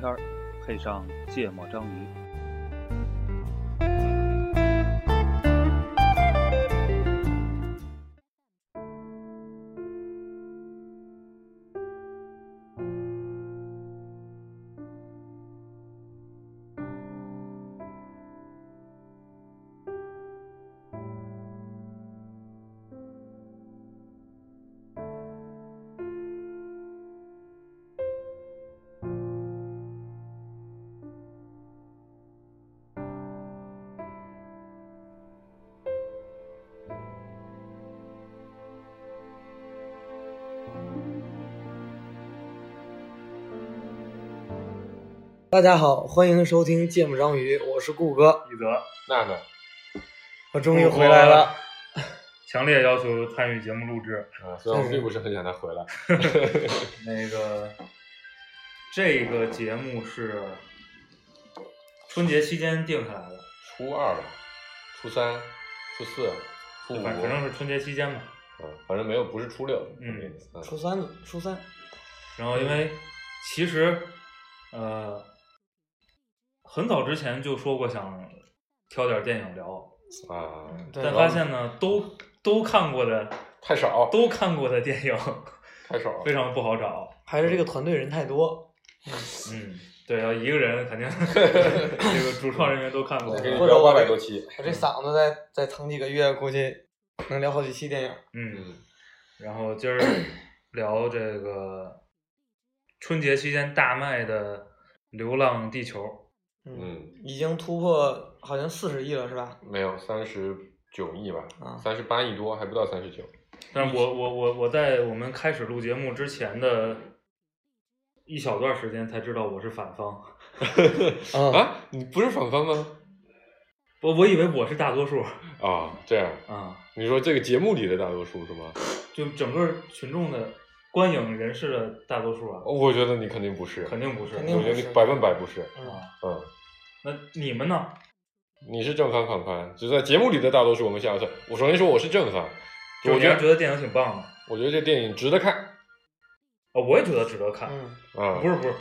天儿，配上芥末章鱼。大家好，欢迎收听《芥末章鱼》，我是顾哥，一泽。娜娜。我终于回来了。强烈要求参与节目录制。啊，虽然我并不是很想他回来，那个，这个节目是春节期间定下来的，初二吧，初三、初四、初五，反反正是春节期间吧。嗯，反正没有不是初六，嗯。嗯。初三，初三，然后因为其实呃很早之前就说过想挑点电影聊，啊，但发现呢都都看过的太少，都看过的电影太少，非常不好找。还是这个团队人太多，嗯，对，要一个人肯定 这个主创人员都看过。或者我这百多期，我这嗓子再再疼几个月，估计能聊好几期电影。嗯。嗯，然后今儿 聊这个春节期间大卖的《流浪地球》。嗯，已经突破好像四十亿了，是吧？没有三十九亿吧。啊，三十八亿多，还不到三十九，但是我我我我在我们开始录节目之前的一小段时间才知道我是反方，啊，啊，你不是反方吗？我我以为我是大多数。啊，这样，啊，你说这个节目里的大多数是吗？就整个群众的观影人士的大多数啊，我觉得你肯定不是，肯定不是。肯定我觉得你百分百不是，嗯，啊。嗯，那你们呢？你是正反反方，就在节目里的大多数我们下次，我首先说我是正反，我觉得觉得电影挺棒的我觉得这电影值得看，哦，我也觉得值得看。嗯，啊，不是不是，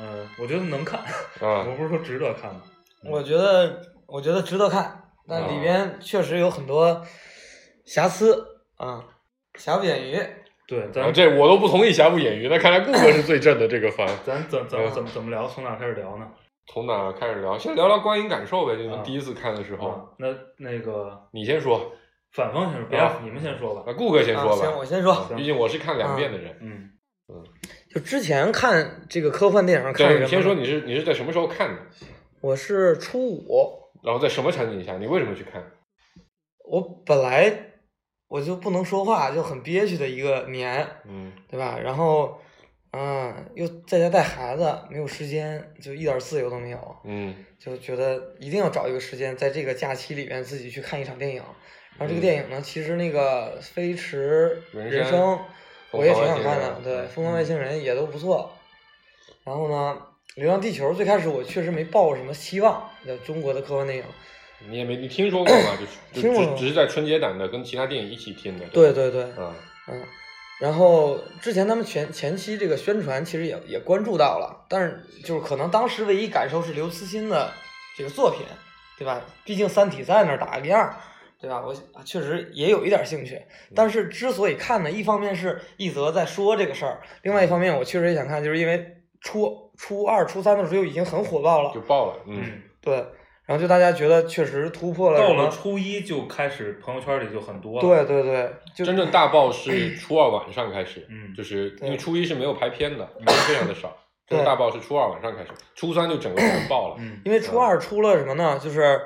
嗯、我觉得能看，啊 我，不是说值得看吗。我觉得我觉得值得看，但里边确实有很多瑕疵啊，瑕不掩瑜。对，咱啊这我都不同意瑕不掩瑜，那看来顾哥是最 正的这个番。咱怎怎怎么怎么聊？从哪开始聊呢？从哪开始聊？先聊聊观影感受呗，就啊是第一次看的时候，啊，那那个你先说，反方先说，别啊你们先说吧。那顾哥先说吧行，我，先说，行毕竟我是看两遍的人。嗯嗯，就之前看这个科幻电影看对，什么？你先说你是你是在什么时候看的？我是初五，然后在什么场景下？你为什么去看？我本来我就不能说话，就很憋屈的一个年，嗯对吧？然后，嗯，又在家带孩子，没有时间，就一点自由都没有，嗯就觉得一定要找一个时间，在这个假期里边自己去看一场电影。然后这个嗯电影呢，其实那个《飞驰人生人》，我也挺想看的，对，《疯狂外星人也都不错。然后呢，《流浪地球》最开始我确实没抱什么希望，叫中国的科幻电影。你也没你听说过吗？就是 就听过只只是在春节档的，跟其他电影一起听的。吧对对对，嗯，嗯，然后之前他们前前期这个宣传其实也也关注到了，但是就是可能当时唯一感受是刘慈欣的这个作品，对吧？毕竟《三体》在那儿打个样儿，对吧？我确实也有一点兴趣，但是之所以看呢，一方面是一泽在说这个事儿，另外一方面我确实也想看，就是因为初初二、初三的时候就已经很火爆了就，爆了。嗯，嗯，对，然后就大家觉得确实突破了到了初一就开始朋友圈里就很多了。对对对，就真正大爆是初二晚上开始，嗯就是因为初一是没有排片的，嗯非常的少。这个大爆是初二晚上开始，初三就整个全爆了。嗯，因为初二出了什么呢？就是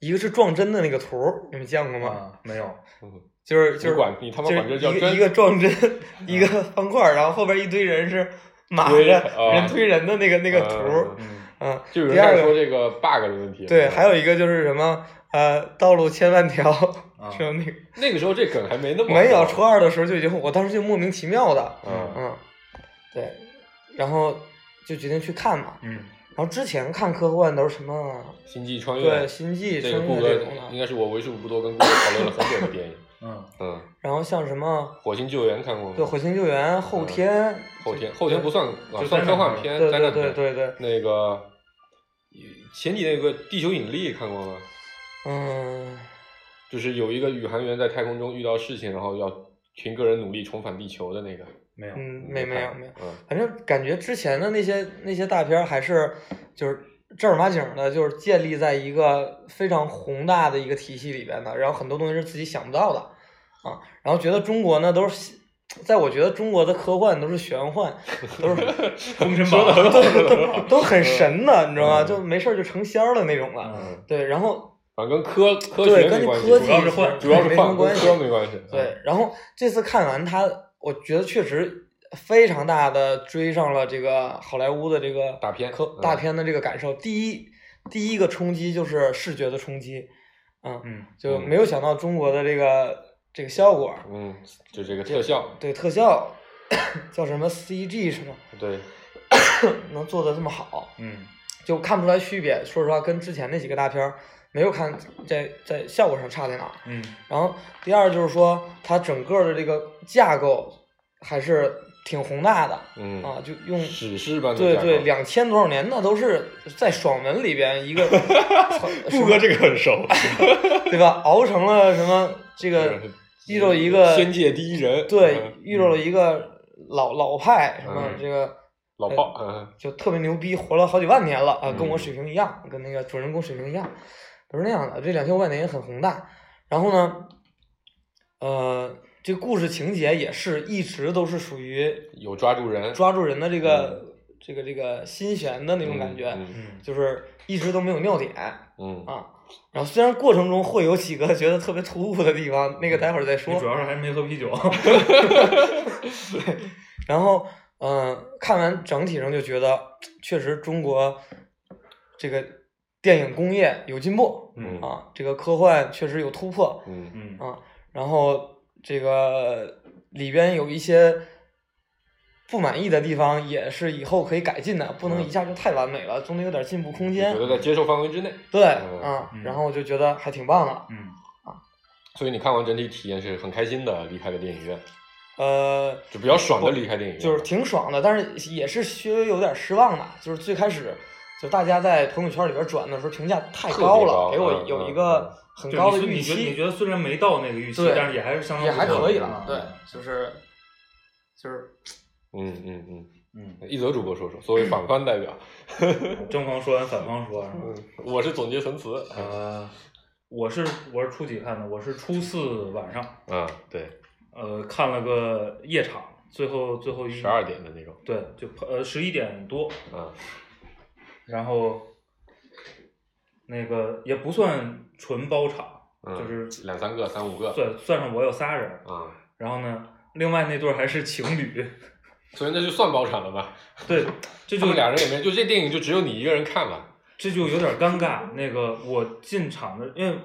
一个是撞针的那个图，你们见过吗？啊，没有，嗯就是就是你管你他妈管这叫针一个一个撞针，一个方块，然后后边一堆人是马着啊人推人的那个那个图，嗯嗯，嗯，就有人说这个 bug 的问题。对，还有一个就是什么呃，道路千万条，啊是有那个那个时候这梗还没那么没有初二的时候就已经，我当时就莫名其妙的，嗯嗯，对，然后就决定去看嘛。嗯，然后之前看科幻都是什么？星际穿越，对，星际穿越这种的。应该是我为数不多跟顾哥讨论了很久的电影。嗯嗯，然后像什么火星救援看过吗？对火星救援、后天、后天后天不算啊，就算科幻片片，对对。对对对，那个前几那个地球引力看过吗？嗯，就是有一个宇航员在太空中遇到事情，然后要凭个人努力重返地球的那个。没有，嗯，没没有没有，嗯反正感觉之前的那些那些大片儿还是就是正儿八经的，就是建立在一个非常宏大的一个体系里边的，然后很多东西是自己想不到的啊，然后觉得中国呢都是。在我觉得中国的科幻都是玄幻，都是封神榜，好 都都很神的，你知道吗？嗯就没事儿就成仙儿的那种了。嗯对，然后反正跟科科对跟学关系，科技主要是幻主要是没什么关系。没关系。对，然后这次看完它，我觉得确实非常大的追上了这个好莱坞的这个大片科嗯大片的这个感受。第一，第一个冲击就是视觉的冲击，嗯，嗯就嗯没有想到中国的这个这个效果，嗯，就这个特效，对特效 叫什么 CG 是吗？对，能做的这么好，嗯就看不出来区别。说实话，跟之前那几个大片儿没有看在在效果上差在哪。嗯然后第二就是说，它整个的这个架构还是挺宏大的嗯啊，就用史诗般的对对两千多少年那都是在爽文里边一个 布哥这个很熟，对吧？熬成了什么这个遇到一个仙界第一人，对嗯遇到了一个老老派什么嗯这个老炮，嗯就特别牛逼，活了好几万年了啊，跟我嗯水平一样，跟那个主人公水平一样，都是那样的。这两千五百年也很宏大。然后呢，呃，这个故事情节也是一直都是属于有抓住人，抓住人的这个、这个这个心弦的那种感觉，嗯嗯就是一直都没有尿点嗯，啊。然后虽然过程中会有几个觉得特别突兀的地方，那个待会儿再说。主要是还没喝啤酒，然后，嗯、看完整体上就觉得，确实中国这个电影工业有进步嗯啊，这个科幻确实有突破嗯嗯啊。然后这个里边有一些不满意的地方，也是以后可以改进的，不能嗯。一下就太完美了，总得有点进步空间。觉。得在接受范围之内，对嗯。然后我就觉得还挺棒的。嗯。啊。所以你看完整体体验是很开心的，离开了电影院，呃，就比较爽的离开电影院，就是挺爽的，但是也是稍微有点失望的。就是最开始，就大家在朋友圈里边转的时候评价太高了，高给我有一个很高的预期。你觉得你，觉得虽然没到那个预期，但是也还是相当也还。可以了对，就是就是嗯嗯嗯，嗯，一泽主播说说，作为反方代表，正方说完反方说，是吧？嗯，我是总结陈词，呃，我是我是初几看的？我是初四晚上，嗯，对，呃，看了个夜场，最后最后一十二点的那种，对，就呃十一点多，嗯然后那个也不算纯包场，嗯，就是两三个、三五个，算算上我有仨人，啊，然后呢，另外那对还是情侣，所以那就算包场了吧？对，这就俩人也没，就这电影就只有你一个人看了，这就有点尴尬。那个我进场的，因为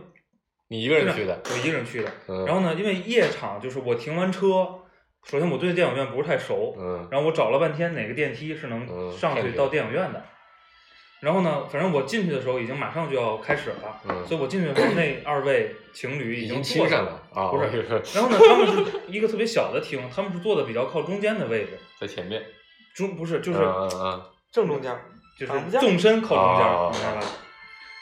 你一个人去的，我一个人去的。嗯，然后呢，因为夜场就是我停完车，首先我对电影院不是太熟，嗯然后我找了半天哪个电梯是能上去到电影院的。然后呢，反正我进去的时候已经马上就要开始了，嗯所以我进去的时候那二位情侣已经经亲上了不是然后呢，他们是一个特别小的厅，他们是坐的比较靠中间的位置，在前面，中不是就是、嗯嗯嗯，正中间，就是纵深靠中间明白吧？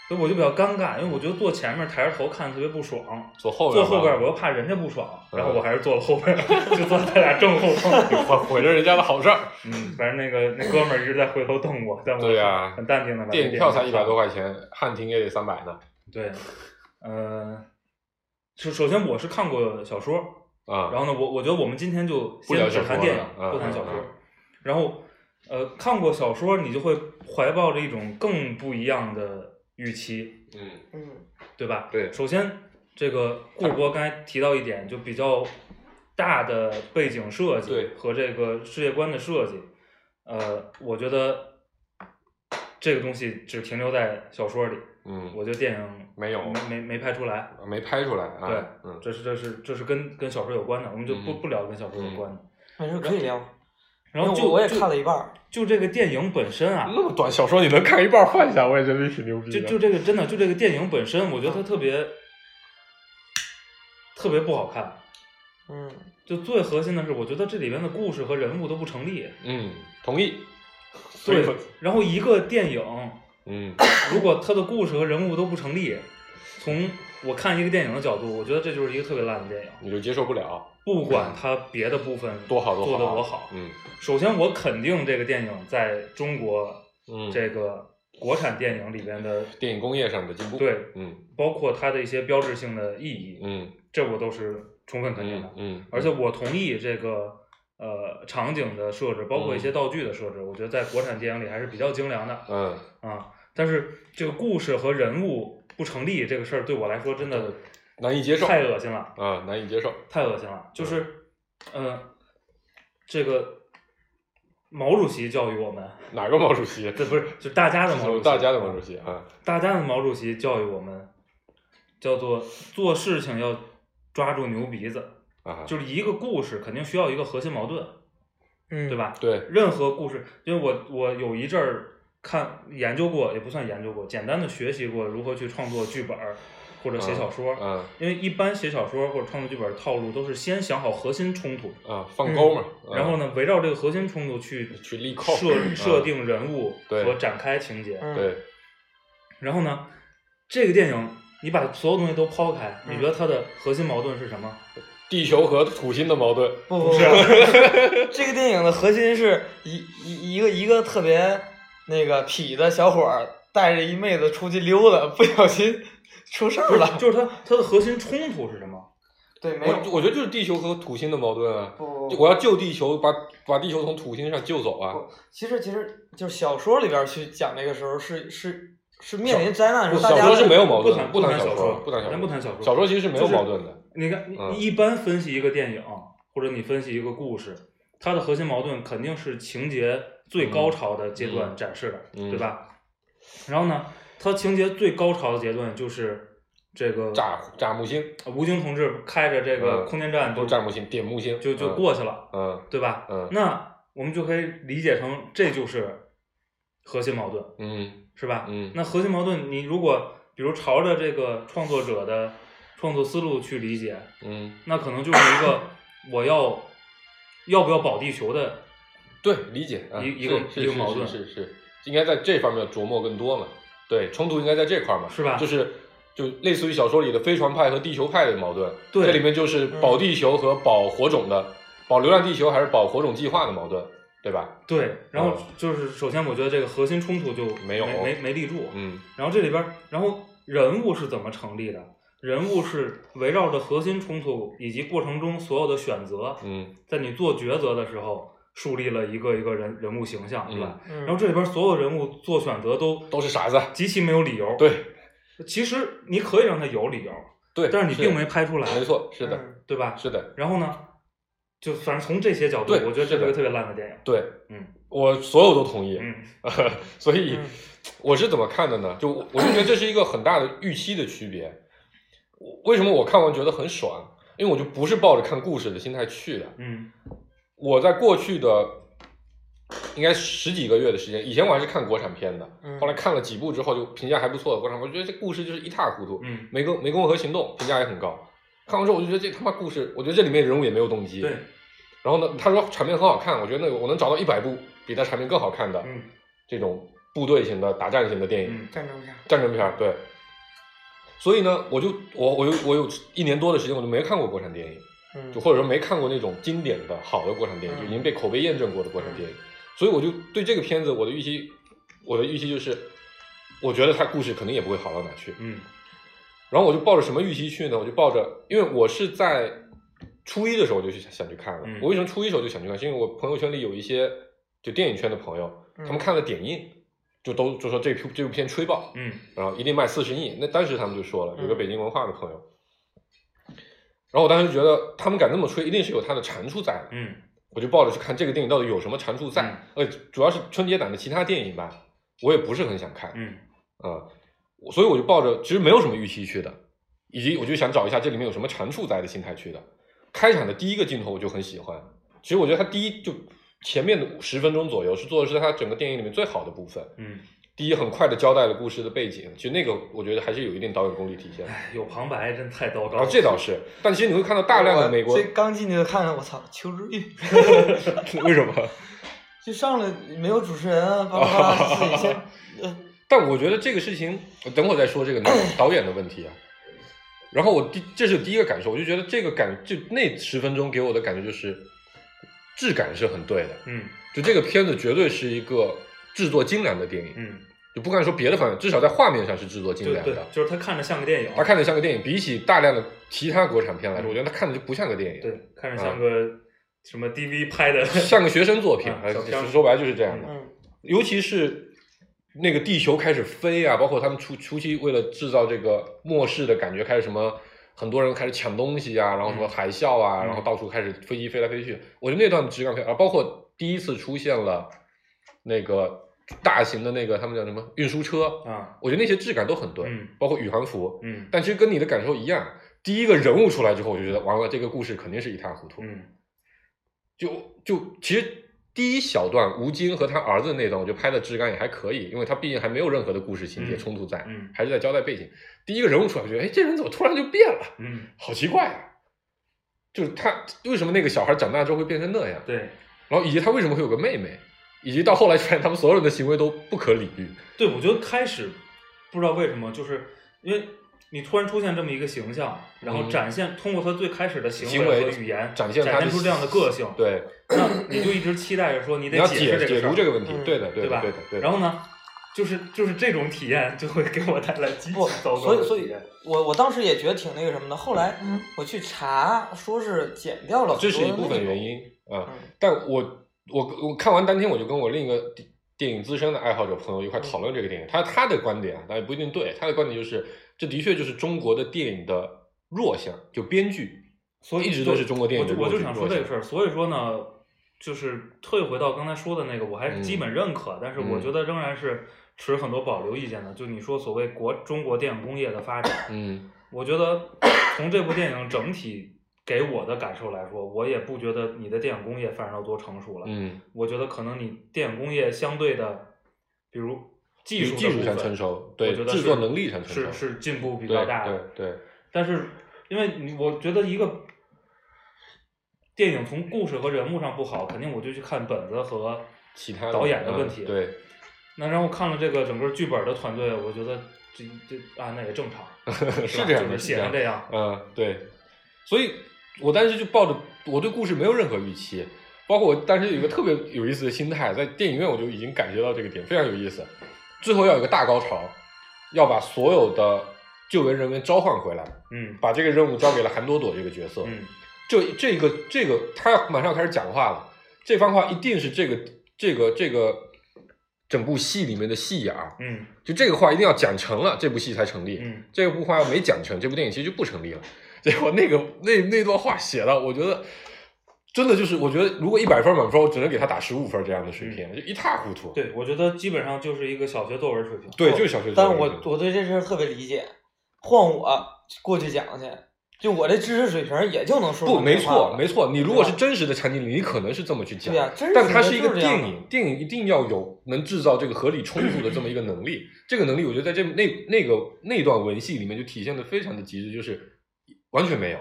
所以我就比较尴尬，因为我觉得坐前面抬着头看特别不爽，坐后边，坐后边儿我又怕人家不爽，然后嗯我还是坐了后边儿，就坐他俩正后方。毁毁了人家的好事儿。嗯，反正那个那哥们儿一直在回头瞪我，但我对呀很淡定的把电影票才一百多块。钱，汉庭也得三百呢。对，呃，首首先我是看过小说，啊，然后呢，我我觉得我们今天就先只谈电影不谈小说嗯嗯。然后，呃，看过小说，你就会怀抱着一种更不一样的预期，嗯嗯对吧？对首先，这个顾博刚才提到一点，就比较大的背景设计对和这个世界观的设计，呃，我觉得这个东西只停留在小说里，嗯，我觉得电影没有没没没拍出来。没拍出来啊。对嗯，这是这是这是跟跟小说有关的，我们就不、嗯不聊跟小说有关的。没事可以聊。然后就我我也看了一半儿，就这个电影本身啊，那么短小说你能看一半换一下，我也觉得挺牛逼的。就就这个真的就这个电影本身，我觉得它特别特特别不好看。嗯就最核心的是，我觉得这里边的故事和人物都不成立。嗯，同意。对，然后一个电影，嗯如果它的故事和人物都不成立，从我看一个电影的角度，我觉得这就是一个特别烂的电影。你就接受不了，不管它别的部分多好做得多好，嗯首先我肯定这个电影在中国嗯，这个国产电影里边的，电影工业上的进步，对，嗯包括它的一些标志性的意义，嗯这我都是充分肯定的嗯。嗯，而且我同意这个呃场景的设置，包括一些道具的设置，我觉得在国产电影里还是比较精良的嗯啊。但是这个故事和人物不成立这个事儿，对我来说真的难以接受太恶心了，啊，难以接受，太恶心了。就是，呃，这个毛主席教育我们，哪个毛主席？这不是就大家的毛主席，大家的毛主席啊，大家的毛主席教育我们，叫做做事情要抓住牛鼻子，啊，就是一个故事肯定需要一个核心矛盾，嗯，对？吧？对，任何故事，因为我我有一阵儿看研究过，也不算研究过，简单的学习过如何去创作剧本儿或者写小说。嗯因为一般写小说或者创作剧本儿套路都是先想好核心冲突，啊，放钩嘛，嗯然后呢围绕这个核心冲突去去立扣。设嗯 设定人物和展开情节。嗯。对，然后呢，这个电影你把所有东西都抛开，你嗯觉得它的核心矛盾是什么？地球和土星的矛盾，不不不，这个电影的核心是一一一个一个特别那个痞子小伙儿带着一妹子出去溜达，不小心出事儿，了。就是它它的核心冲突是什么？对，没有我我觉得就是地球和土星的矛盾啊，不就我要救地球，把把地球从土星上救走啊，其实其实就是小说里边儿去讲那个时候是是是面临灾难的时候，大家小说是没有矛盾的，谈谈小不谈说，不谈小说，咱不谈小说，小说其实是没有矛盾的，你看，你嗯你一般分析一个电影，或者你分析一个故事，它的核心矛盾肯定是情节最高潮的阶段展示的，嗯。对吧？然后呢，它情节最高潮的阶段就是这个炸炸木星，吴京同志开着这个嗯空间站就不是炸木星，点木星，就就嗯。过去了，嗯对吧？嗯。那我们就可以理解成这就是核心矛盾，嗯是吧？嗯。那核心矛盾，你如果比如朝着这个创作者的创作思路去理解，嗯，那可能就是一个 我要要不要保地球的，对，理解啊，一一个一个矛盾是是是，应该在这方面琢磨更多嘛，对，冲突应该在这块儿嘛，是吧就是。就类似于小说里的飞船派和地球派的矛盾，对这里面就是保地球和保火种的，保流浪地球还是保火种计划的矛盾，对吧？对，然后嗯就是首先我觉得这个核心冲突就没有没没立住，嗯然后这里边儿，然后人物是怎么成立的？人物是围绕着核心冲突以及过程中所有的选择，嗯在你做抉择的时候树立了一个一个人人物形象，对吧？嗯然后这里边所有人物做选择都都是傻子，极其没有理由。，对其实你可以让他有理由，对，但是你并没拍出来，没错，是的，嗯对吧？是的，然后呢，就反正从这些角度，我觉得这是个特别烂的电影。对，嗯我所有都同意，嗯 所以嗯我是怎么看的呢？就我我就觉得这是一个很大的预期的区别。为什么我看完觉得很爽？因为我就不是抱着看故事的心态去的。嗯我在过去的应该十几个月的时间，以前我还是看国产片的，嗯后来看了几部之后，就评价还不错的国产片，我觉得这故事就是一塌糊涂。嗯，湄公湄公河行动评价也很高，看完之后我就觉得这他妈故事，我觉得这里面人物也没有动机。对，然后呢，他说场面很好看，我觉得那个我能找到一百部比他场面更好看的嗯这种部队型的打战型的电影、嗯战争片儿，战争片儿。对，所以呢，我就我我有我有一年多的时间我就没看过国产电影，嗯就或者说没看过那种经典的好的国产电影，嗯就已经被口碑验证过的国产电影。所以我就对这个片子我的预期，我的预期就是，我觉得它故事肯定也不会好到哪去。嗯然后我就抱着什么预期去呢？我就抱着，因为我是在初一的时候我就去想去看了。嗯我为什么初一时候就想去看？是因为我朋友圈里有一些就电影圈的朋友，嗯他们看了点映，就都就说这部这部片吹爆，嗯然后一定卖四十亿。那当时他们就说了，有个嗯北京文化的朋友，然后我当时就觉得他们敢这么吹，一定是有他的长处在的。嗯我就抱着去看这个电影到底有什么长处在，呃，主要是春节档的其他电影吧，我也不是很想看，嗯啊、我所以我就抱着其实没有什么预期去的，以及我就想找一下这里面有什么长处在的心态去的。开场的第一个镜头我就很喜欢，其实我觉得他第一就前面的十分钟左右是做的是他整个电影里面最好的部分，嗯第一很快的交代了故事的背景，其实那个我觉得还是有一定导演功力体现有旁白真太糟糕了。然后这倒是，但其实你会看到大量的美国我这刚进去就看看，我操，求知欲，为什么？就上来没有主持人啊，巴拉巴拉自己先，呃，但我觉得这个事情，等会儿再说这个导演的问题啊。然后我第这是第一个感受，我就觉得这个感就那十分钟给我的感觉就是质感是很对的，嗯就这个片子绝对是一个制作精良的电影，嗯，就不敢说别的方面，至少在画面上是制作精对对良的。，就是他看着像个电影，他看着像个电影，比起大量的其他国产片来说，我觉得他看着就不像个电影，对，看着像个什么 DV 拍的，像个学生作品 说白了就是这样的。嗯，尤其是那个地球开始飞啊，包括他们初初期为了制造这个末世的感觉，开始什么很多人开始抢东西啊，然后什么海啸啊，嗯。然后到处开始飞机飞来飞去。我觉得那段质感非常，啊，包括第一次出现了那个大型的那个他们叫什么运输车，啊，我觉得那些质感都很对，嗯包括宇航服。嗯但其实跟你的感受一样，第一个人物出来之后，我就觉得完了，这个故事肯定是一塌糊涂。嗯就就其实第一小段吴京和他儿子那段，我觉得拍的质感也还可以，因为他毕竟还没有任何的故事情节嗯冲突在，嗯还是在交代背景。第一个人物出来，我觉得哎，这人怎么突然就变了？嗯，好奇怪啊！就是他为什么那个小孩长大之后会变成那样？对然后以及他为什么会有个妹妹，以及到后来发现他们所有人的行为都不可理喻。对，我觉得开始不知道为什么，就是因为你突然出现这么一个形象，然后嗯展现通过他最开始的行行为和语言展现他的出这样的个性，对，那你就一直期待着说你得解解释这个事儿解读这个问题，嗯对的，对的，对吧对的，对的。然后呢，就是就是这种体验就会给我带来极其不，糟糕所以所以。我我当时也觉得挺那个什么的，后来我去查，说是剪掉了，这是一部分原。因啊、嗯但我我我看完当天，我就跟我另一个电电影资深的爱好者朋友一块讨论这个电影，他他的观点啊，但也不一定对，他的观点就是，这的确就是中国的电影的弱项，就编剧，所以一直都是中国电影的弱我就我就想说这个事儿，所以说呢，就是退回到刚才说的那个，我还是基嗯。本认可，但是我觉得仍然是持很多保留意见的。就你说所谓国中国电影工业的发展，嗯。我觉得从这部电影整体给我的感受来说，我也不觉得你的电影工业发展到多成熟了。嗯，我觉得可能你电影工业相对的，比如技术的技术上成熟，对我觉得是制作能力上成熟，是是进步比较大的。对对，但是因为你，我觉得一个电影从故事和人物上不好，肯定我就去看本子和其他导演的嗯问题。对，那然后看了这个整个剧本的团队，我觉得这这啊，那也正常，是这样的，就是写成这样。嗯，对，所以我当时就抱着我对故事没有任何预期，包括我当时有一个特别有意思的心态，在电影院我就已经感觉到这个点非常有意思。最后要有个大高潮，要把所有的救援人员召唤回来，嗯把这个任务交给了韩朵朵这个角色。嗯这这个这个他要马上要开始讲话了，这番话一定是这个这个这个整部戏里面的戏眼儿，嗯就这个话一定要讲成了，这部戏才成立。嗯，这部话要没讲成，这部电影其实就不成立了。结果那个那那段话写的，我觉得真的就是，我觉得如果一百分满分，我只能给他打十五分这样的水平，就一塌糊涂。嗯对，我觉得基本上就是一个小学作文水平。对，就是小学但作文但我我对这事儿特别理解，换我过去讲去，就我这知识水平也就能说不，没错没错。你如果是真实的场景里，你可能是这么去讲对呀真实的但它是一个电影，电影一定要有能制造这个合理冲突的这么一个能力。这个能力，我觉得在这那那个那段文戏里面就体现的非常的极致，就是完全没有。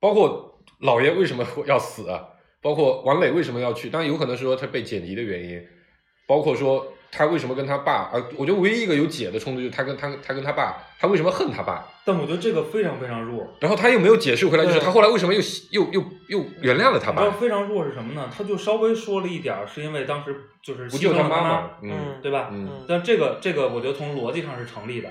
包括老爷为什么会要死啊，包括王磊为什么要去，当然有可能是说他被剪辑的原因，包括说他为什么跟他爸啊，我觉得唯一一个有解的冲突就是他跟他他跟他爸，他为什么恨他爸，但我觉得这个非常非常弱。然后他又没有解释回来，就是他后来为什么又又又又原谅了他爸，非常弱是什么呢？他就稍微说了一点儿，是因为当时就是不救他牺牲了他妈，嗯嗯对吧？嗯嗯但这个这个，我觉得从逻辑上是成立的。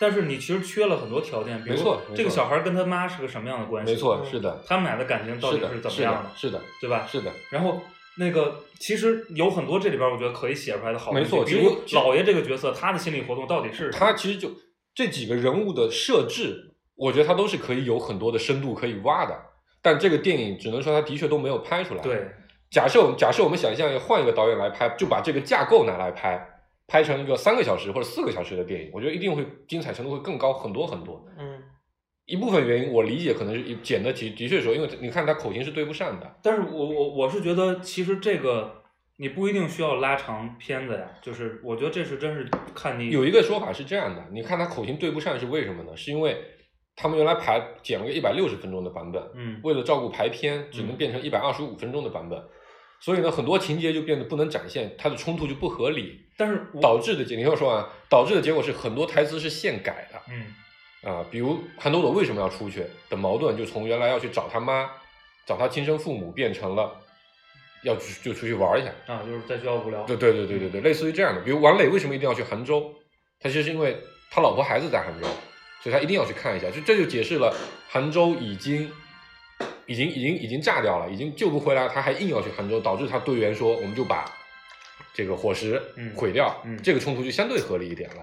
但是你其实缺了很多条件，比如这个小孩跟他妈是个什么样的关系？没错，嗯。是的，他们俩的感情到底是怎么样的，是的，对吧？是的，然后那个其实有很多这里边我觉得可以写出来的好东西，没错比如老爷这个角色，他的心理活动到底是他其实就这几个人物的设置，我觉得他都是可以有很多的深度可以挖的，但这个电影只能说他的确都没有拍出来。，对。假设我们假设我们想象换一个导演来拍，就把这个架构拿来拍，拍成一个三个小时或者四个小时的电影，我觉得一定会精彩程度会更高很多很多。嗯一部分原因我理解可能是剪的的的确说，因为你看他口型是对不上的。但是我我我是觉得，其实这个你不一定需要拉长片子呀，就是我觉得这是真是看你有一个说法是这样的，你看他口型对不上是为什么呢？是因为他们原来排剪了个一百六十分钟的版本，嗯为了照顾排片，只能变成一百二十五分钟的版本，所以呢，很多情节就变得不能展现，它的冲突就不合理，但是导致的结，你听我说完，导致的结果是很多台词是现改的嗯啊、比如韩朵朵为什么要出去的矛盾，就从原来要去找他妈，找他亲生父母，变成了要去就出去玩一下，啊，就是在学校无聊，对对对对对对，类似于这样的。比如王磊为什么一定要去杭州？他其实是因为他老婆孩子在杭州，所以他一定要去看一下。就这就解释了杭州已经已经已经已经炸掉了，已经救不回来，他还硬要去杭州，导致他队员说我们就把这个伙食嗯毁掉，嗯这个冲突就相对合理一点了。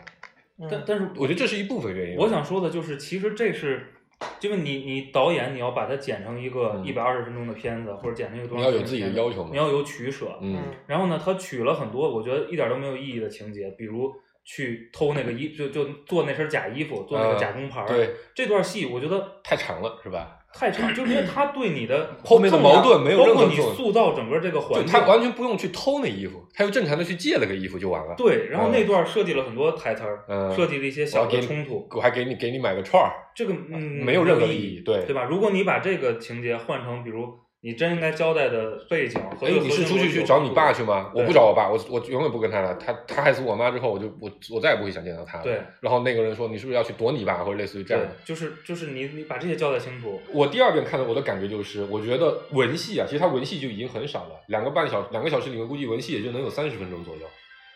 嗯但但是我觉得这是一部分原因。我想说的就是，其实这是，因为你你导演你要把它剪成一个嗯一百二十分钟的片子，或者剪成一个多你要有自己的要求嘛你要有取舍。嗯然后呢，他取了很多我觉得一点都没有意义的情节，比如去偷那个衣，就就做那身假衣服，做那个呃假工牌儿。对，这段戏我觉得太长了是吧？太长，就是因为他对你的后面的矛盾没有包括你任何作用塑造整个这个环境，他完全不用去偷那衣服，他就正常的去借了个衣服就完了。对。然后嗯那段设计了很多台词儿，嗯设计了一些小的冲突。我还给你给你买个串儿，这个嗯没有任何意意义对对吧？如果你把这个情节换成，比如你真应该交代的背景和哎，你是出去去找你爸去吗？我不找我爸，我我永远不跟他了。他他害死我妈之后，我就我我再也不会想见到他了。对。然后那个人说你是不是要去躲你爸，或者类似于这样就是就是你你把这些交代清楚，我第二遍看的我的感觉就是，我觉得文戏啊，其实他文戏就已经很少了，两个半小两个小时里面估计文戏也就能有三十分钟左右。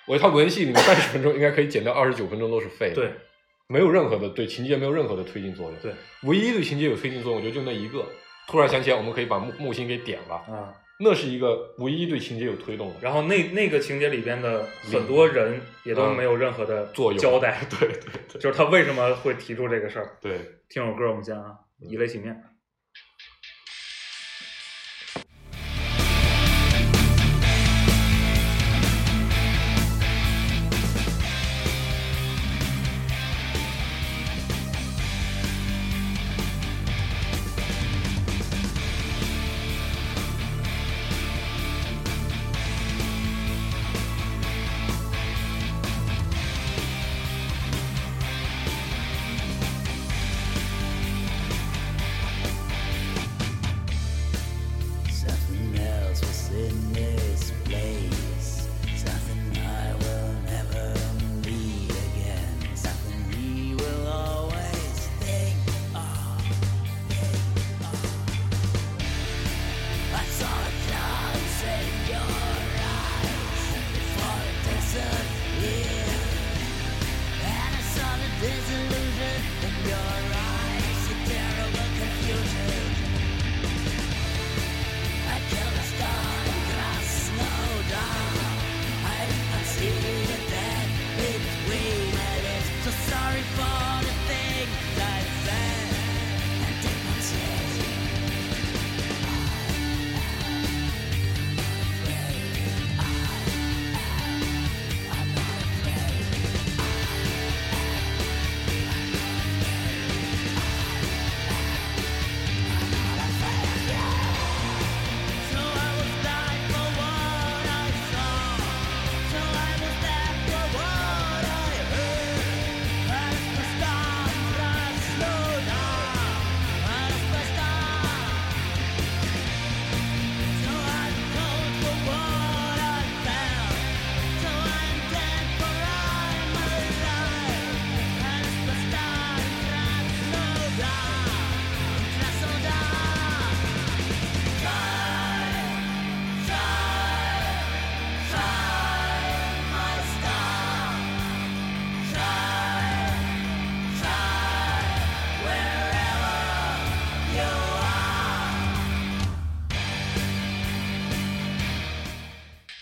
我觉得它文戏里面三十分钟应该可以减掉二十九分钟都是废的。对，没有任何的对情节没有任何的推进作用。对，唯一对情节有推进作用，我觉得就那一个。突然想起来，我们可以把木木星给点了，嗯，那是一个唯一对情节有推动的。然后那那个情节里边的很多人也都嗯没有任何的作用交代，对对对就是他为什么会提出这个事儿。对，听首歌，我们先啊，以泪洗面。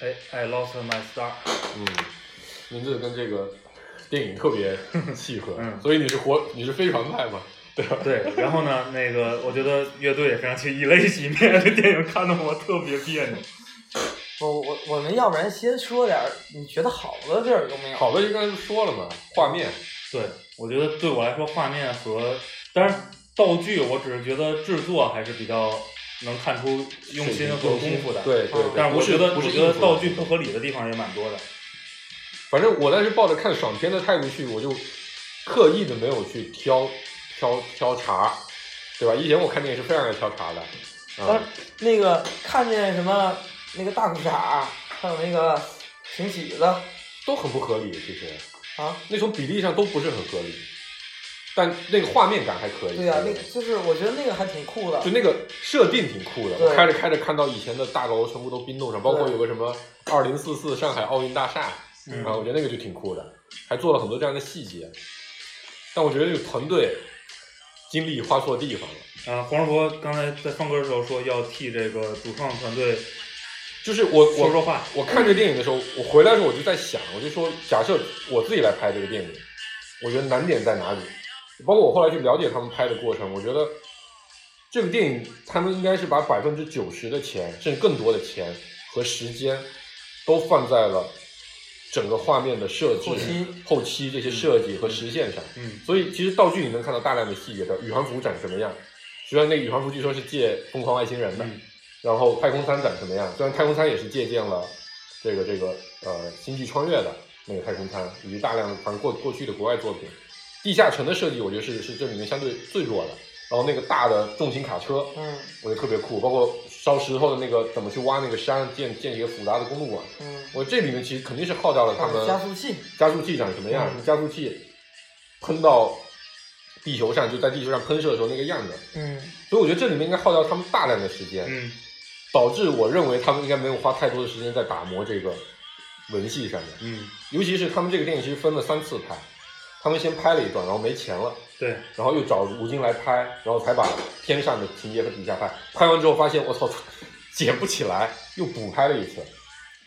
I I lost my star。嗯，名字跟这个电影特别 契合，嗯所以你是活你是飞船派嘛？对吧？对，然后呢，那个我觉得乐队也非常去以泪洗面，这电影看得我特别别扭。我我我们要不然先说点儿你觉得好的地儿有没有？好的，就刚才就说了嘛，画面，对，我觉得对我来说，画面和当然道具，我只是觉得制作还是比较能看出用心和功夫的。对对对，但是我是觉得，不是我觉得道具不合理的地方也蛮多的。反正我当时抱着看爽片的态度去，我就刻意的没有去挑挑挑茬，对吧？以前我看电影是非常爱挑茬的，但啊、那个看见什么那个大裤衩，还有那个平起子都很不合理，其实啊，那从比例上都不是很合理，但那个画面感还可以。对呀、那个就是我觉得那个还挺酷的就。那个设定挺酷的，我开着开着看到以前的大楼全部都冰冻上，包括有个什么二零四四上海奥运大厦，嗯啊，我觉得那个就挺酷的，还做了很多这样的细节。但我觉得这个团队精力花错地方了，啊，黄世博刚才在放歌的时候说要替这个主创团队就是我我说说话。我看这电影的时候，我回来的时候我就在想，我就说，假设我自己来拍这个电影，我觉得难点在哪里？包括我后来去了解他们拍的过程，我觉得这个电影他们应该是把百分之九十的钱，甚至更多的钱和时间，都放在了整个画面的设计、后期后期这些设计和实现上。嗯所以其实道具你能看到大量的细节的，宇航服长什么样？虽然那个宇航服据说是借《疯狂外星人》的，嗯然后太空舱长什么样？虽然太空舱也是借鉴了这个这个呃《星际穿越》的那个太空舱，以及大量的反正过过去的国外作品。地下城的设计，我觉得是是这里面相对最弱的。然后那个大的重型卡车，嗯我觉得特别酷，包括烧石头的那个怎么去挖那个山，建建一个复杂的公路网。嗯，我这里面其实肯定是耗掉了他们加速器，加速器长什么样？嗯加速器喷到地球上，就在地球上喷射的时候那个样子。嗯所以我觉得这里面应该耗掉他们大量的时间，嗯导致我认为他们应该没有花太多的时间在打磨这个文戏上面。嗯，尤其是他们这个电影其实分了三次拍，他们先拍了一段，然后没钱了，对，然后又找吴京来拍，然后才把天上的情节和底下拍。拍完之后发现我操，剪不起来，又补拍了一次。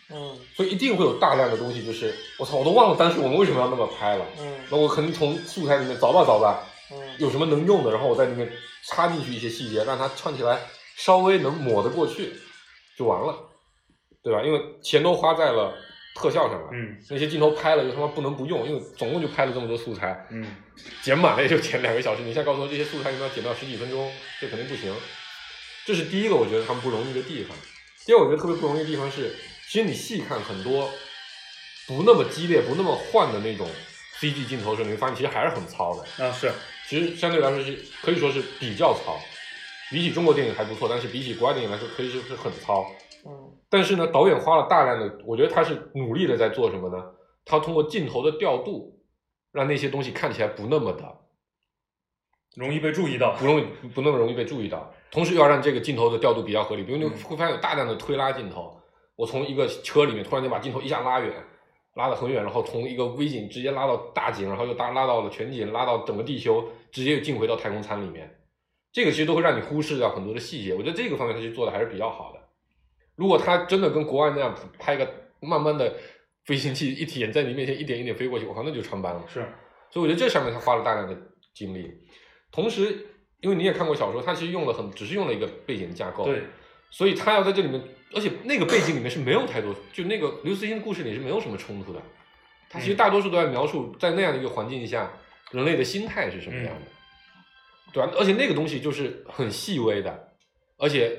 嗯所以一定会有大量的东西，就是我操，我都忘了当时我们为什么要那么拍了。嗯那我可能从素材里面找吧找吧，嗯有什么能用的，然后我在里面插进去一些细节，让它唱起来稍微能抹得过去，就完了，对吧？因为钱都花在了特效上了，嗯那些镜头拍了又他妈不能不用，因为总共就拍了这么多素材，嗯剪满了也就剪两个小时。你现在告诉我这些素材你们要剪到十几分钟，这肯定不行。这是第一个我觉得他们不容易的地方。第二，我觉得特别不容易的地方是，其实你细看很多不那么激烈、不那么换的那种 CG 镜头的时候，你会发现其实还是很糙的。啊是，其实相对来说是可以说是比较糙，比起中国电影还不错，但是比起国外电影来说，可以说是很糙。嗯但是呢，导演花了大量的，我觉得他是努力的在做什么呢？他通过镜头的调度，让那些东西看起来不那么的容易被注意到。不容易不那么容易被注意到，同时又要让这个镜头的调度比较合理。比如你嗯会发现有大量的推拉镜头，我从一个车里面突然间把镜头一下拉远，拉得很远，然后从一个微景直接拉到大景，然后又拉拉到了全景，拉到整个地球，直接又进回到太空舱里面。这个其实都会让你忽视掉很多的细节。我觉得这个方面他其实做的还是比较好的。如果他真的跟国外那样拍个慢慢的飞行器一点在你面前一点一点飞过去，我靠，那就穿帮了。是，所以我觉得这上面他花了大量的精力。同时，因为你也看过小说，他其实用了很只是用了一个背景架构，对，所以他要在这里面，而且那个背景里面是没有太多，就那个刘慈欣的故事里是没有什么冲突的。他其实大多数都在描述在那样的一个环境下，人类的心态是什么样的，对吧？而且那个东西就是很细微的，而且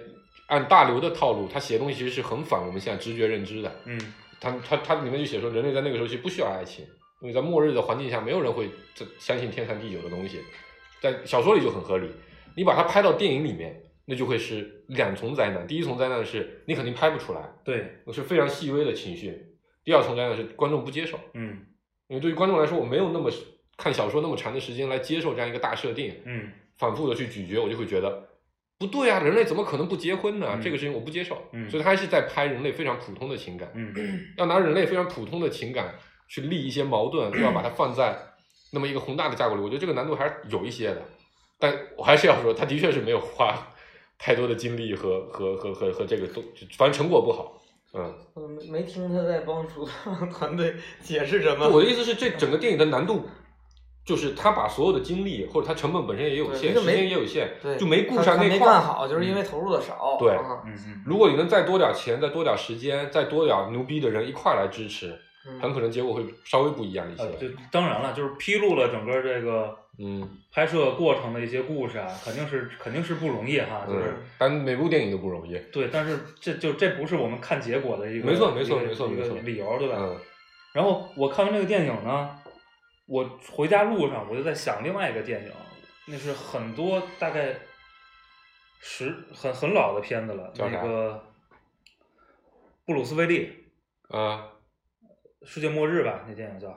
按大刘的套路，他写的东西其实是很反我们现在直觉认知的。嗯他他他里面就写说，人类在那个时候其实不需要爱情，因为在末日的环境下，没有人会这相信天长地久的东西。在小说里就很合理，你把它拍到电影里面，那就会是两重灾难。第一重灾难是你肯定拍不出来，对，那是非常细微的情绪；第二重灾难是观众不接受，嗯因为对于观众来说，我没有那么看小说那么长的时间来接受这样一个大设定，嗯反复的去咀嚼，我就会觉得不对啊，人类怎么可能不结婚呢？嗯这个事情我不接受。嗯所以他还是在拍人类非常普通的情感。嗯要拿人类非常普通的情感去立一些矛盾，又要把它放在那么一个宏大的架构里，我觉得这个难度还是有一些的。但我还是要说，他的确是没有花太多的精力和和和和和这个都，反正成果不好。嗯，我没没听他在帮主 团队解释什么。我的意思是，这整个电影的难度。就是他把所有的精力，或者他成本本身也有限，时间也有限，对，就没顾上那块儿。没干好，就是因为投入的少。对啊嗯嗯，如果你能再多点钱，再多点时间，再多点牛逼的人一块儿来支持，嗯很可能结果会稍微不一样一些。呃，就当然了，就是披露了整个这个嗯拍摄过程的一些故事啊，肯定是肯定是不容易哈，就是、嗯，但每部电影都不容易。对，但是这就这不是我们看结果的一个没错没错没错没错理由，对吧？嗯然后我看完这个电影呢，我回家路上我就在想另外一个电影，那是很多大概十很很老的片子了，那个布鲁斯威利啊世界末日吧，那电影叫，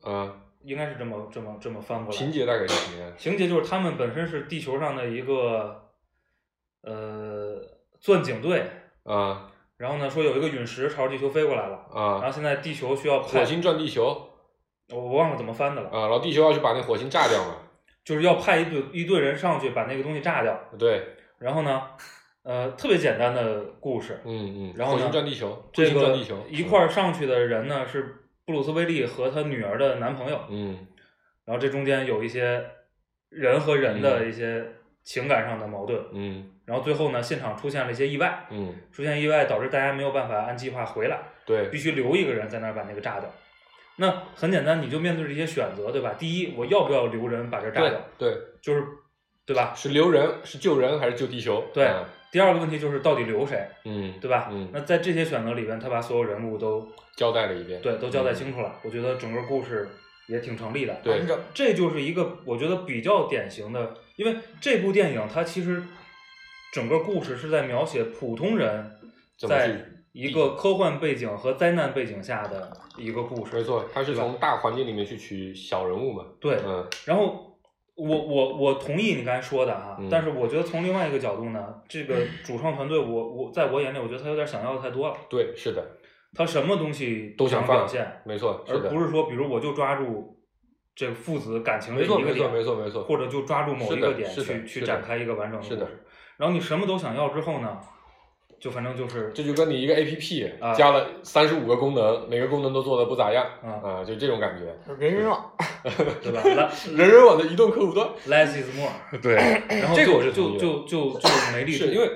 啊，应该是这么这么这么翻过来。情节大概是什么样？情节就是他们本身是地球上的一个呃钻井队，啊然后呢说有一个陨石朝着地球飞过来了啊，然后啊，现在地球需要派火星转地球我我忘了怎么翻的了，啊，然后地球要去把那火星炸掉嘛？就是要派一队一队人上去把那个东西炸掉，对，然后呢，呃，特别简单的故事，嗯嗯，然后呢火星转地球，这个彗星转地球，一块儿上去的人呢是布鲁斯威利和他女儿的男朋友，嗯。然后这中间有一些人和人的一些情感上的矛盾，嗯。然后最后呢，现场出现了一些意外，嗯，出现意外导致大家没有办法按计划回来，对。必，须留一个人在那儿把那个炸掉。那很简单，你就面对这些选择，对吧？第一，我要不要留人把这炸对掉？对，就是，对吧？是留人是救人还是救地球？对啊第二个问题就是到底留谁，嗯，对吧？嗯那在这些选择里边，他把所有人物都交代了一遍。对都交代清楚了，我觉得整个故事也挺成立的。对。这就是一个我觉得比较典型的，因为这部电影它其实整个故事是在描写普通人在一个科幻背景和灾难背景下的一个故事。没错，他是从大环境里面去取小人物嘛。对，嗯然后我我我同意你刚才说的哈，嗯但是我觉得从另外一个角度呢，这个 主创团队我我在我眼里，我觉得他有点想要的太多了，对，是的，他什么东西都想表现，没错，而，不是说比如我就抓住这个父子感情这没错，没错，一个点，没错，没错，或者就抓住某一个点去去展开一个完整的故是的事。然后你什么都想要之后呢，就反正就是这就跟你一个 A P P 啊。加了三十五个功能，每个功能都做的不咋样啊啊，就这种感觉。人人网，对吧？人人网的移动客户端，less is more，对，然后这个我是就就就就没力，是因为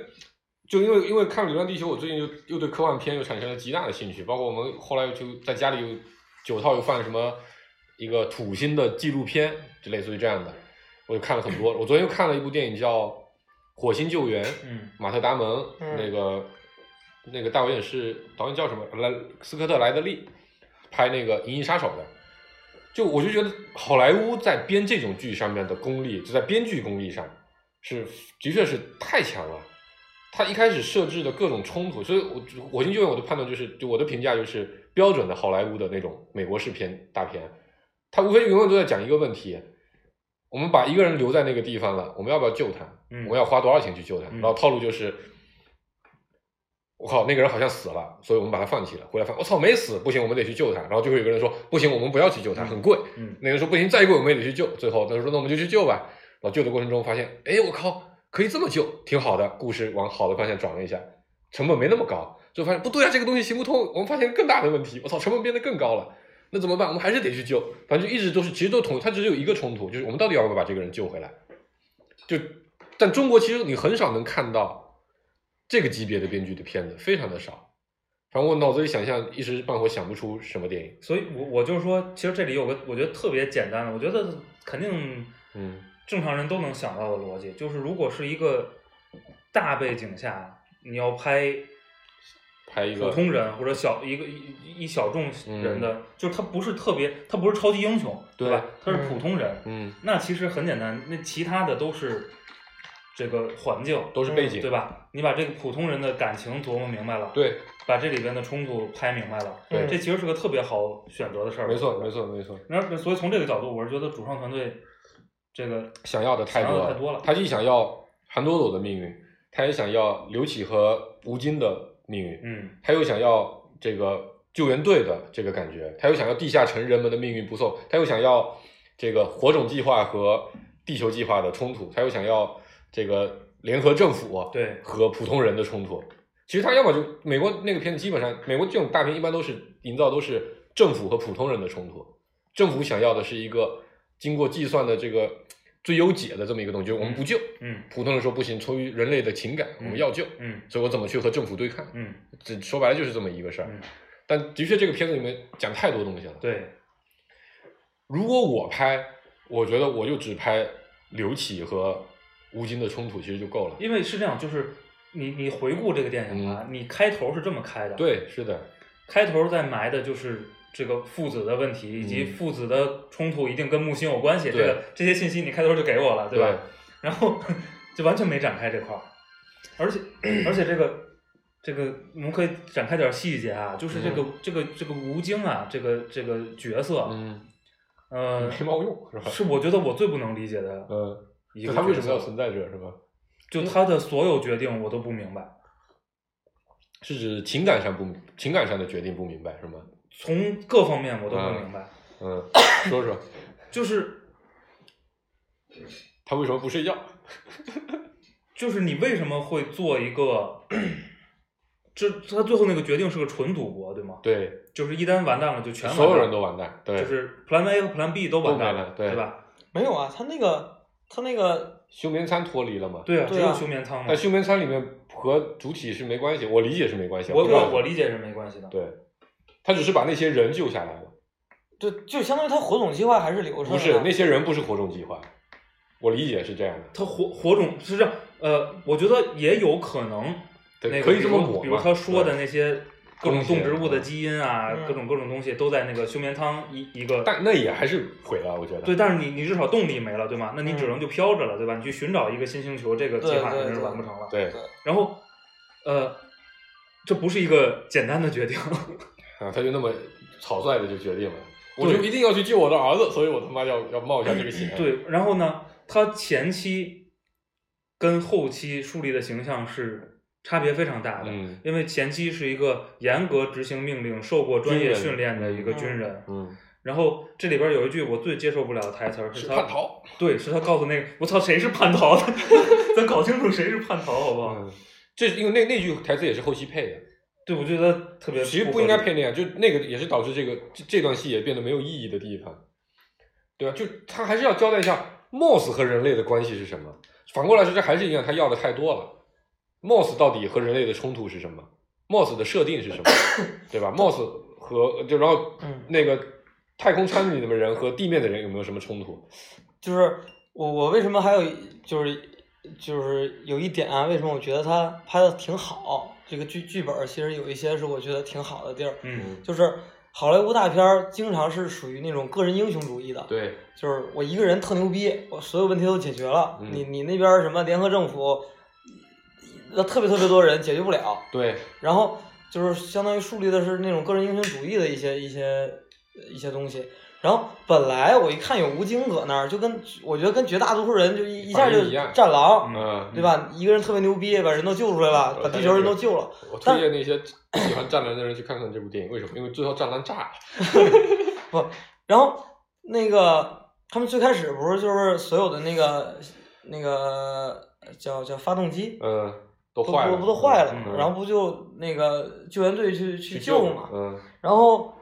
就因为因为看《流浪地球》，我最近又又对科幻片又产生了极大的兴趣，包括我们后来就在家里又九套又放什么一个土星的纪录片，就类似于这样的，我就看了很多。我昨天又看了一部电影叫《火星救援》，嗯马特·达蒙、嗯那个那个导演是导演叫什么？莱斯科特·莱德利拍那个《银翼杀手》的。就我就觉得好莱坞在编这种剧上面的功力，就在编剧功力上是的确是太强了。他一开始设置的各种冲突，所以我《火星救援》我的判断就是，就我的评价就是标准的好莱坞的那种美国式片大片，他无非永远都在讲一个问题：我们把一个人留在那个地方了，我们要不要救他？嗯我们要花多少钱去救他？嗯然后套路就是，我靠，那个人好像死了，所以我们把他放弃了。回来发现，我操，没死，不行，我们得去救他。然后就会有个人说，不行，我们不要去救他，很贵。嗯那个人说不行，再贵我们也得去救。最后他说那我们就去救吧。然后救的过程中发现，哎，我靠，可以这么救，挺好的。故事往好的方向转了一下，成本没那么高。就发现不对啊，这个东西行不通。我们发现更大的问题，我操，成本变得更高了。那怎么办？我们还是得去救。反正就一直都是，其实都同，它只有一个冲突，就是我们到底要不要把这个人救回来。就，但中国其实你很少能看到这个级别的编剧的片子，非常的少。反正我脑子里想象一时半会想不出什么电影。所以我我就说，其实这里有个我觉得特别简单的，我觉得肯定嗯正常人都能想到的逻辑，就是如果是一个大背景下，你要拍普拍一个普通人或者小一个一一一小众人的，就是他不是特别，他不是超级英雄，对吧？他是普通人，嗯，那其实很简单，那其他的都是这个环境，都是背景，对吧？你把这个普通人的感情琢磨明白了，，对，把这里边的冲突拍明白了，对这其实是个特别好选择的事儿，没错没。错没错，那，所以从这个角度，我是觉得主创团队这个想要的太多想要的太多了他既想要韩朵朵的命运，他也想要刘启和吴京的命运，嗯他又想要这个救援队的这个感觉，他又想要地下城人们的命运不受，他又想要这个火种计划和地球计划的冲突，他又想要这个联合政府对和普通人的冲突。其实他要么就美国那个片子，基本上美国这种大片一般都是营造都是政府和普通人的冲突，政府想要的是一个经过计算的这个最优解的这么一个东西，就是我们不救，嗯普通人说不行，出于人类的情感，我们要救，嗯所以我怎么去和政府对抗？嗯这说白了就是这么一个事儿。嗯但的确这个片子里面讲太多东西了。对，如果我拍，我觉得我就只拍刘启和吴京的冲突，其实就够了。因为是这样，就是你你回顾这个电影啊，你开头是这么开的，，嗯对，是的，开头在埋的就是这个父子的问题，以及嗯父子的冲突一定跟木星有关系，这个这些信息你开头就给我了，对吧？然后就完全没展开这块儿，而且而且这个这个我们可以展开点细节啊，就是这个、这个这个吴京啊，这个这个角色，嗯，呃，没毛用是吧？是我觉得我最不能理解的嗯，一个他为什么要存在这是吧？就他的所有决定我都不明白，是指情感上不情感上的决定不明白是吗？从各方面我都不嗯明白，嗯，说说就是他为什么不睡觉？就是你为什么会做一个，这他最后那个决定是个纯赌博，对吗？对，就是一旦完蛋了就全完蛋所有人都完蛋，对，就是 Plan A 和 Plan B 都完蛋了对吧？没有啊，他那个他那个休眠舱脱离了嘛？对啊，只有休眠舱嘛但。休眠舱里面和主体是没关系，我理解是没关系。我我理解是没关系的。对，他只是把那些人救下来了，就就相当于他火种计划还是留着不是那些人不是火种计划，我理解是这样的。他火火种是这样，呃，我觉得也有可能，对那个可以这么抹嘛比如他说的那些各种动植物的嗯基因啊，嗯各种各种东西都在那个休眠舱一一个。但那也还是毁了，我觉得。对，但是你你至少动力没了，对吗？那你嗯只能就飘着了，对吧？你去寻找一个新星球，这个计划肯定是完不成了。对然后，呃，这不是一个简单的决定，啊，他就那么草率的就决定了，我就一定要去救我的儿子，所以我他妈要要冒一下这个险。对，然后呢，他前期跟后期树立的形象是差别非常大的，嗯。因为前期是一个严格执行命令、受过专业训练的一个军人，嗯，然后这里边有一句我最接受不了的台词儿是他叛逃。对，是他告诉那个我操谁是叛逃的，咱搞清楚谁是叛逃好不好？嗯，这因为那那句台词也是后期配的，对，我觉得特别其实不应该配那样，就那个也是导致这个这这段戏也变得没有意义的地方，对吧？就他还是要交代一下 Moss 和人类的关系是什么。反过来说，这还是一样，他要的太多了。Moss 到底和人类的冲突是什么？Moss 的设定是什么？对吧？Moss 和就然后嗯那个太空舱里面的人和地面的人有没有什么冲突？就是我我为什么还有就是就是有一点啊，为什么我觉得他拍的挺好？这个剧剧本其实有一些是我觉得挺好的地儿，嗯。就是好莱坞大片儿经常是属于那种个人英雄主义的，对，就是我一个人特牛逼，我所有问题都解决了，嗯。你你那边儿什么联合政府，那特别特别多人解决不了，对，然后就是相当于树立的是那种个人英雄主义的一些一些一些东西。然后本来我一看有吴京搁那儿，就跟我觉得跟绝大多数人就一一下就战狼，嗯，对吧？一个人特别牛逼，把人都救出来了，把地球人都救了。我推荐那些喜欢战狼的人去看看这部电影，为什么？因为最后战狼炸了。不，然后那个他们最开始不是就是所有的那个那个叫叫发动机嗯，都坏了，不不都坏了，嗯然后不就那个救援队去去去救嘛，嗯，然后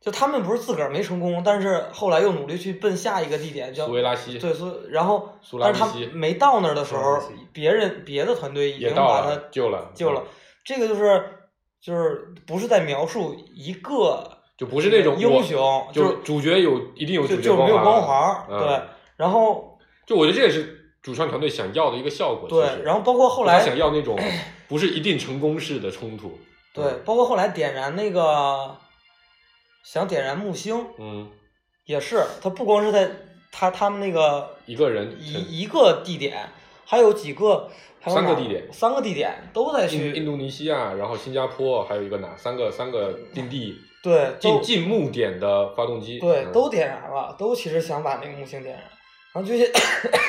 就他们不是自个儿没成功，但是后来又努力去奔下一个地点叫苏维拉西对苏，然后苏拉但是他没到那儿的时候别人别的团队已经把他救了救了，这个就是就是不是在描述一个就不是那种英雄，就是主角有一定有就主角就没有光环对，然后就我觉得这也是主创团队想要的一个效果。对，然后包括后来想要那种不是一定成功式的冲突。对，包括后来点燃那个想点燃木星，嗯，也是他不光是在他他们那个一个人一一个地点，还有几个还有三个地点三个地点都在去印印度尼西亚，然后新加坡，还有一个哪三个三个定地对进进木点的发动机。嗯对都点燃了，都其实想把那个木星点燃，然后这些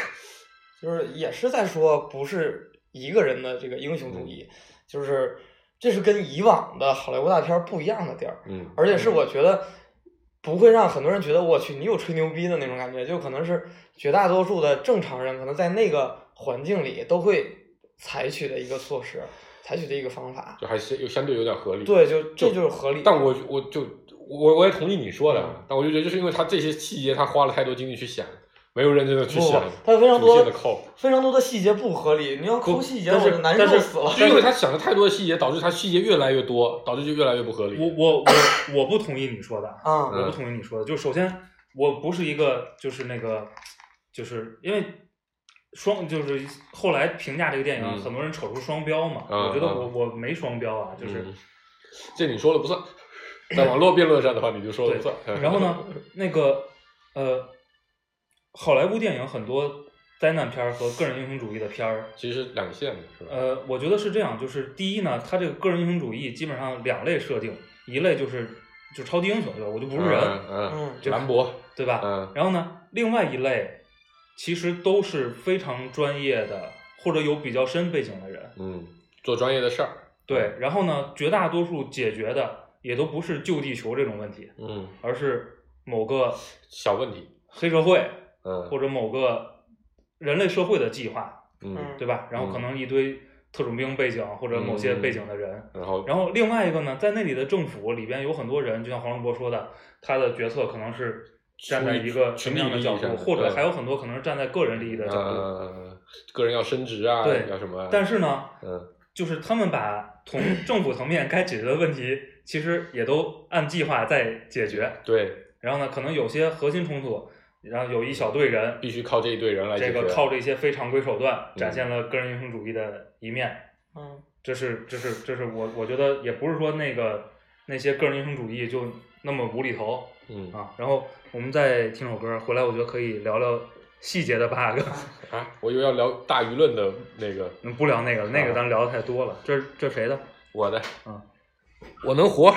就是也是在说不是一个人的这个英雄主义，就是这是跟以往的好莱坞大片不一样的地儿，嗯，而且是我觉得不会让很多人觉得我去你有吹牛逼的那种感觉，就可能是绝大多数的正常人可能在那个环境里都会采取的一个措施，采取的一个方法。就还是有相对有点合理。对，就这就是合理。但我我就我我也同意你说的，嗯但我就觉得就是因为他这些细节他花了太多精力去想，没有认真的去想，他有非常多的扣。非常多的细节不合理，你要抠细节，是我就难受死了。就因为他想的太多的细节，导致他细节越来越多，导致就越来越不合理。我我我我不同意你说的，啊，我不同意你说的。就首先，我不是一个就是那个，就是因为双就是后来评价这个电影，嗯很多人扯出双标嘛。嗯我觉得嗯我我没双标啊，就是、嗯这你说了不算，在网络辩论上的话，你就说了不算。然后呢，那个呃，好莱坞电影很多灾难片儿和个人英雄主义的片儿，其实是两线的，是吧？呃，我觉得是这样，就是第一呢，它这个个人英雄主义基本上两类设定，一类就是就超级英雄，对吧？我就不是人，嗯嗯嗯，就兰博，对吧？嗯然后呢，另外一类其实都是非常专业的，或者有比较深背景的人，嗯，做专业的事儿。对。然后呢，绝大多数解决的也都不是救地球这种问题，嗯，而是某个小问题。黑社会嗯，或者某个人类社会的计划，嗯，对吧？然后可嗯能一堆特种兵背景或者某些背景的人。然后然后另外一个呢，在那里的政府里边有很多人，就像黄世博说的，他的决策可能是站在一个什么样的角度，或者还有很多可能是站在个人利益的角度。呃，个人要升职啊，对要什么啊？但是呢，嗯就是他们把从 政府层面该解决的问题，其实也都按计划在解决。对，然后呢，可能有些核心冲突，然后有一小队人，必须靠这一队人来。这个靠这些非常规手段嗯展现了个人英雄主义的一面。嗯这是这是这是我我觉得也不是说那个那些个人英雄主义就那么无厘头嗯啊。然后我们再听首歌，回来我觉得可以聊聊细节的 bug。啊，我以为要聊大舆论的那个嗯，不聊那个了，那个咱聊的太多了。这这谁的？我的，嗯，我能活。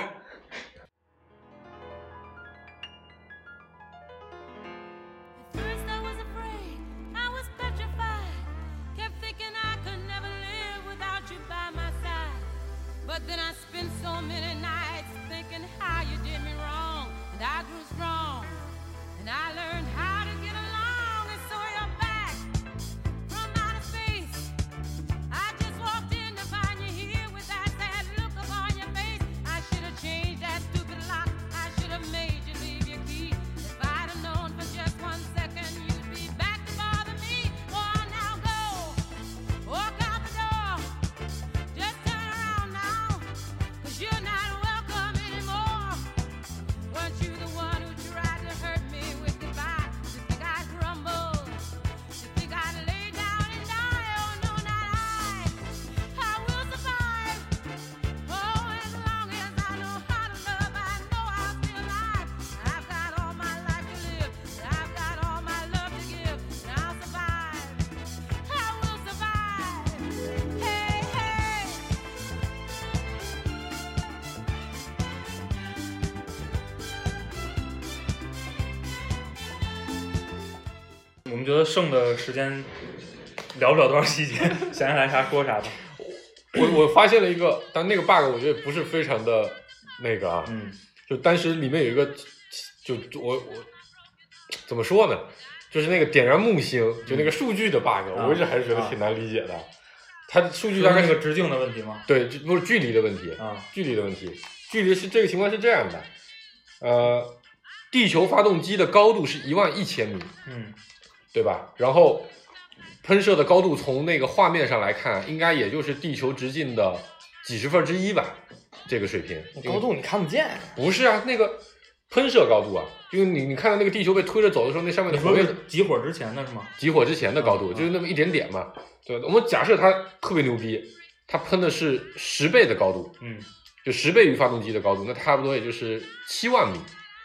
时间聊不了多少细节，想起来啥说啥吧。我我发现了一个，但那个 bug 我觉得不是非常的那个啊，嗯就当时里面有一个，就就我我怎么说呢？就是那个点燃木星，就那个数据的 bug，、啊我一直还是觉得挺难理解的。它数据是大概是那个直径的问题吗？对，这不是距离的问题啊，距离的问题。距离是这个情况是这样的，呃，地球发动机的高度是一万一千米，嗯对吧？然后喷射的高度从那个画面上来看，应该也就是地球直径的几十分之一吧，这个水平。高度你看不见，不是啊，那个喷射高度啊，就是你你看到那个地球被推着走的时候，那上面的火焰是集火之前的是吗？集火之前的高度，嗯就是那么一点点嘛。对，我们假设它特别牛逼，它喷的是十倍的高度，嗯就十倍于发动机的高度，那差不多也就是七万米，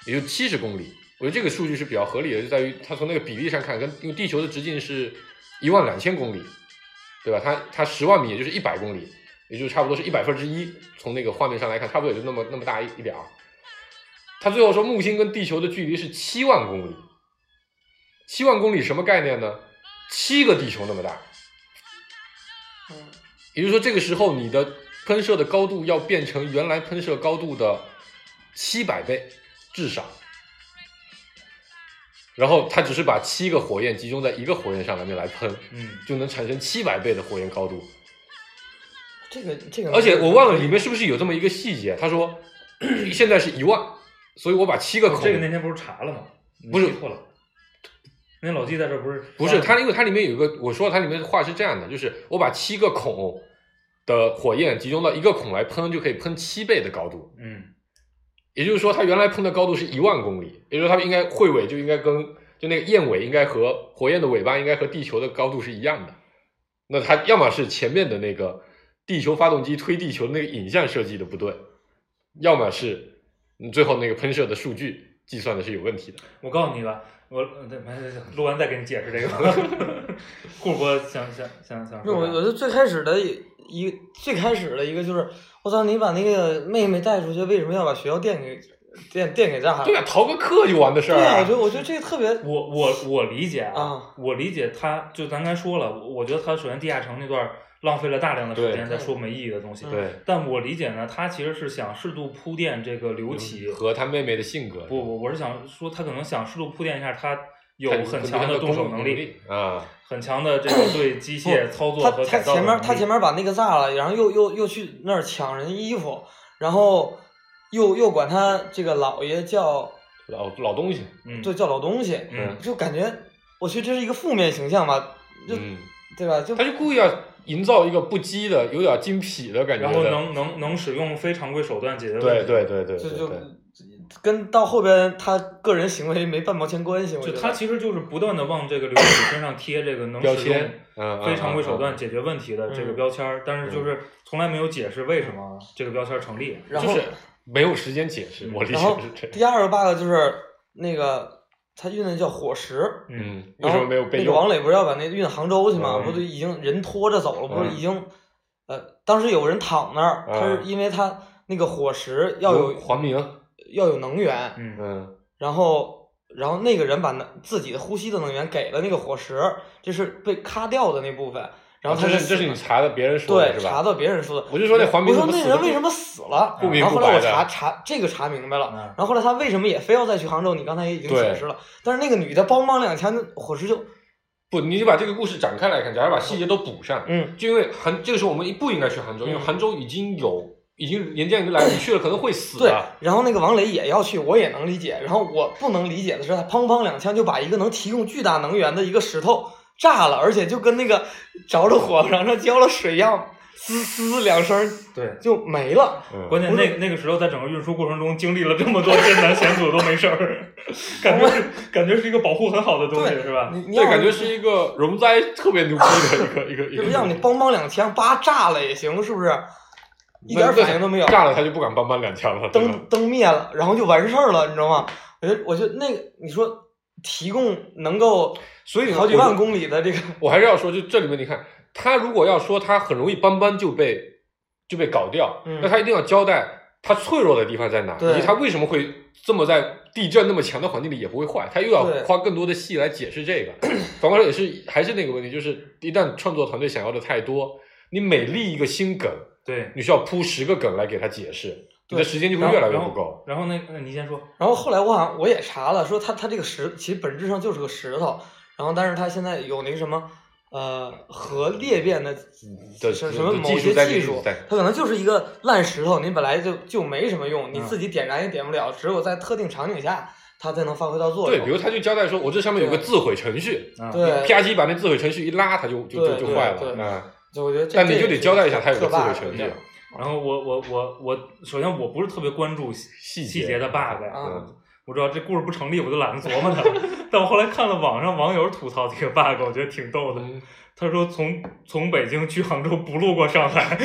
也就七十公里。我觉得这个数据是比较合理的，就在于它从那个比例上看，跟因为地球的直径是一万两千公里，对吧？它它十万米也就是一百公里，也就差不多是一百分之一。从那个画面上来看，差不多也就那么那么大一一点儿。他最后说木星跟地球的距离是七万公里，七万公里什么概念呢？七个地球那么大。嗯，也就是说，这个时候你的喷射的高度要变成原来喷射高度的七百倍，至少。然后它只是把七个火焰集中在一个火焰上面来喷，嗯就能产生七百倍的火焰高度。这个这个，而且我忘了里面是不是有这么一个细节，他说 现在是一万，所以我把七个孔，这个那天不是查了吗？不是记错了。那老弟在这不是不是他，因为它里面有一个，我说它里面的话是这样的，就是我把七个孔的火焰集中到一个孔来喷，就可以喷七倍的高度。嗯也就是说，它原来喷的高度是一万公里，也就是说，它应该彗尾就应该跟就那个焰尾应该和火焰的尾巴应该和地球的高度是一样的。那它要么是前面的那个地球发动机推地球那个影像设计的不对，要么是你最后那个喷射的数据计算的是有问题的。我告诉你吧，我呃对，没没没录完再给你解释这个。顾主播想想想想那我，我就最开始的一一最开始的一个就是，我操，你把那个妹妹带出去，为什么要把学校电给电电给炸了？对啊，逃个课就完的事儿对我觉得我觉得这个特别，我我我理解啊我理解他，就咱刚才说了，我我觉得他首先地下城那段浪费了大量的时间在说没意义的东西。嗯对，但我理解呢，他其实是想适度铺垫这个刘启。和他妹妹的性格不不，我是想说，他可能想适度铺垫一下，他有很强的动手能力，力啊，很强的这个对机械操作他和他前面改造他前面他前面把那个炸了，然后又又又去那儿抢人衣服，然后又又管他这个老爷叫老老东西，嗯对叫老东西，嗯就感觉我去这是一个负面形象吧，就、嗯，对吧？就他就故意要营造一个不羁的、有点精痞的感觉的。然后能能能使用非常规手段解决问题。对对对对对，跟到后边他个人行为没半毛钱关系，就他其实就是不断的往这个刘启身上贴这个能标使用签，嗯，非常规手段嗯，解决问题的这个嗯标签儿，但是就是从来没有解释为什么这个标签成立。然后就是没有时间解释，嗯我理然后解是这样。第二个 bug 就是那个他运的叫火石，嗯，嗯，为什么没有被那个？王磊不是要把那运杭州去吗？嗯。不就已经人拖着走了，不是嗯。已经呃，当时有人躺那儿，他是嗯。因为他那个火石要有黄明，要有能源，嗯。嗯。然后然后那个人把能自己的呼吸的能源给了那个火石，这是被咔掉的那部分，然后他就哦这是这是你查的，别人说的是吧？对查到别人说的，我就说那黄明我说那人为什么死了？不明然后后来我查查这个查明白了，嗯。然后后来他为什么也非要再去杭州？你刚才也已经解释了，但是那个女的梆梆两枪，那火石就不，你就把这个故事展开来看，假如把细节都补上，嗯。就因为杭这个时候我们不应该去杭州，因为嗯。杭州已经有已经年鉴已经来了，你去了可能会死对的。，然后那个王磊也要去，我也能理解。然后我不能理解的是，他砰砰两枪就把一个能提供巨大能源的一个石头炸了，而且就跟那个着了火往上浇了水一样，滋滋两声对。就没了。嗯关键那那个时候，在整个运输过程中经历了这么多艰难险阻都没事儿，感觉是感觉是一个保护很好的东西，对是吧？对，你你要感觉是一个容灾特别牛逼的一个一个一个。就是要你梆梆两枪，叭炸了也行，是不是？一点反应都没有。炸了他就不敢搬搬两枪了，灯灯灭了，然后就完事儿了，你知道吗？我觉得，我觉得那个你说提供能够所以好几万公里的这个，我还是要说，就这里面你看，他如果要说他很容易邦邦就被就被搞掉，嗯那他一定要交代他脆弱的地方在哪，以及他为什么会这么在地震那么强的环境里也不会坏，他又要花更多的戏来解释这个。反过来也是还是那个问题，就是一旦创作团队想要的太多，你每立一个新梗，对。你需要铺十个梗来给他解释，你的时间就会越来越不够。然后那那你先说，然后后来我好像我也查了，说他他这个石其实本质上就是个石头，然后但是他现在有那个什么呃核裂变的的什什么某的技术在些技术它可能就是一个烂石头，你本来就就没什么用，你嗯。自己点燃也点不了，只有在特定场景下它才能发挥到作用。对，比如他就交代说，我这上面有个自毁程序，啊，对。啪叽把那自毁程序一拉，它就就就对对就坏了对啊。就我觉得这，但你就得交代一下他有个特自毁 bug 程序这样然后我我我我，首先我不是特别关注细细细节的 bug，啊嗯我知道这故事不成立，我就懒得琢磨它了。但我后来看了网上网友吐槽这个 bug，我觉得挺逗的。嗯他说从从北京去杭州不路过上海，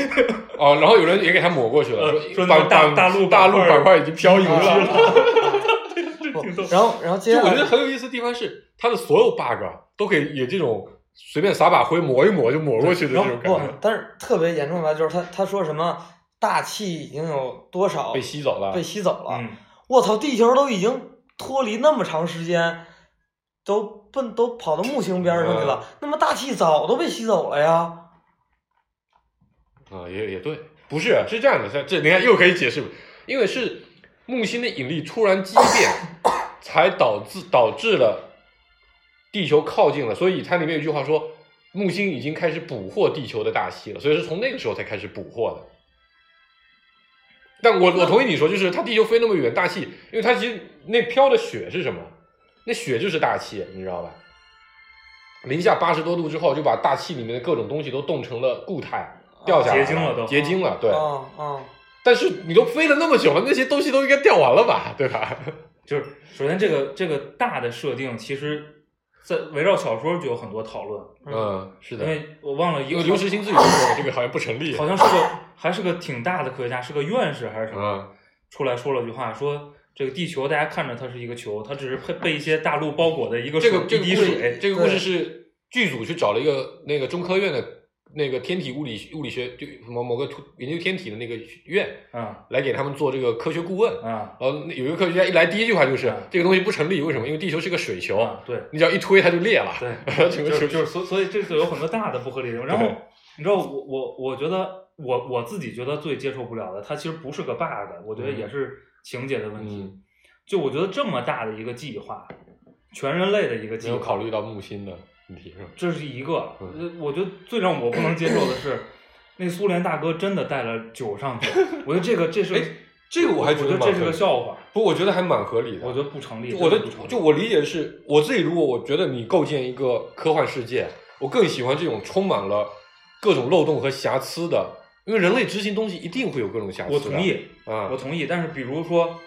哦，然后有人也给他抹过去了，呃说那个大大陆大陆板块已经漂移啊了。然后然后接就我下来觉得很有意思的地方是，它的所有 bug 啊都可以有这种随便撒把灰抹一抹就抹过去的这然后不种感觉，，但是特别严重的就是他他说什么大气已经有多少被吸走了被。吸走了，嗯，我操，地球都已经脱离那么长时间，都奔都跑到木星边上去了，那么大气早都被吸走了呀。啊，也也对，不是是这样的，这这你看又可以解释，因为是木星的引力突然畸变，才导致导致了地球靠近了，所以它里面有一句话说，木星已经开始捕获地球的大气了，所以是从那个时候才开始捕获的。但我我同意你说，就是它地球飞那么远，大气，因为它其实那飘的雪是什么？那雪就是大气，你知道吧？零下八十多度之后，就把大气里面的各种东西都冻成了固态，掉下来结晶了都结晶了，对。啊啊，但是你都飞了那么久了，那些东西都应该掉完了吧，对吧？就是首先这个这个大的设定，其实在围绕小说就有很多讨论，嗯，是的。因为我忘了一个刘慈欣自己说过，这个好像不成立。好像是个还是个挺大的科学家，是个院士还是什么，嗯出来说了句话，说这个地球大家看着它是一个球，它只是被被一些大陆包裹的一个这个水这个故事一滴水，，这个故事是剧组去找了一个那个中科院的那个天体物理物理学就某某个突研究天体的那个院啊来给他们做这个科学顾问。啊然后有一个科学家一来，第一句话就是嗯这个东西不成立，为什么？因为地球是个水球，嗯，对你只要一推它就裂了。对，整个球就是就是所所以这就有很多大的不合理的地方。然后你知道我我我觉得我我自己觉得最接受不了的，它其实不是个 bug，我觉得也是情节的问题。嗯，就我觉得这么大的一个计划，全人类的一个计划，没有考虑到木星的问题是吧？这是一个。我觉得最让我不能接受的是，那苏联大哥真的带了酒上去。我觉得这个这是哎这个我还觉得这是个笑话，不，我觉得还蛮合理的。我觉得不成立。我的就我理解的是，我自己如果我觉得你构建一个科幻世界，我更喜欢这种充满了各种漏洞和瑕疵的，因为人类执行东西一定会有各种瑕疵。我同意，啊我同意。但是比如说，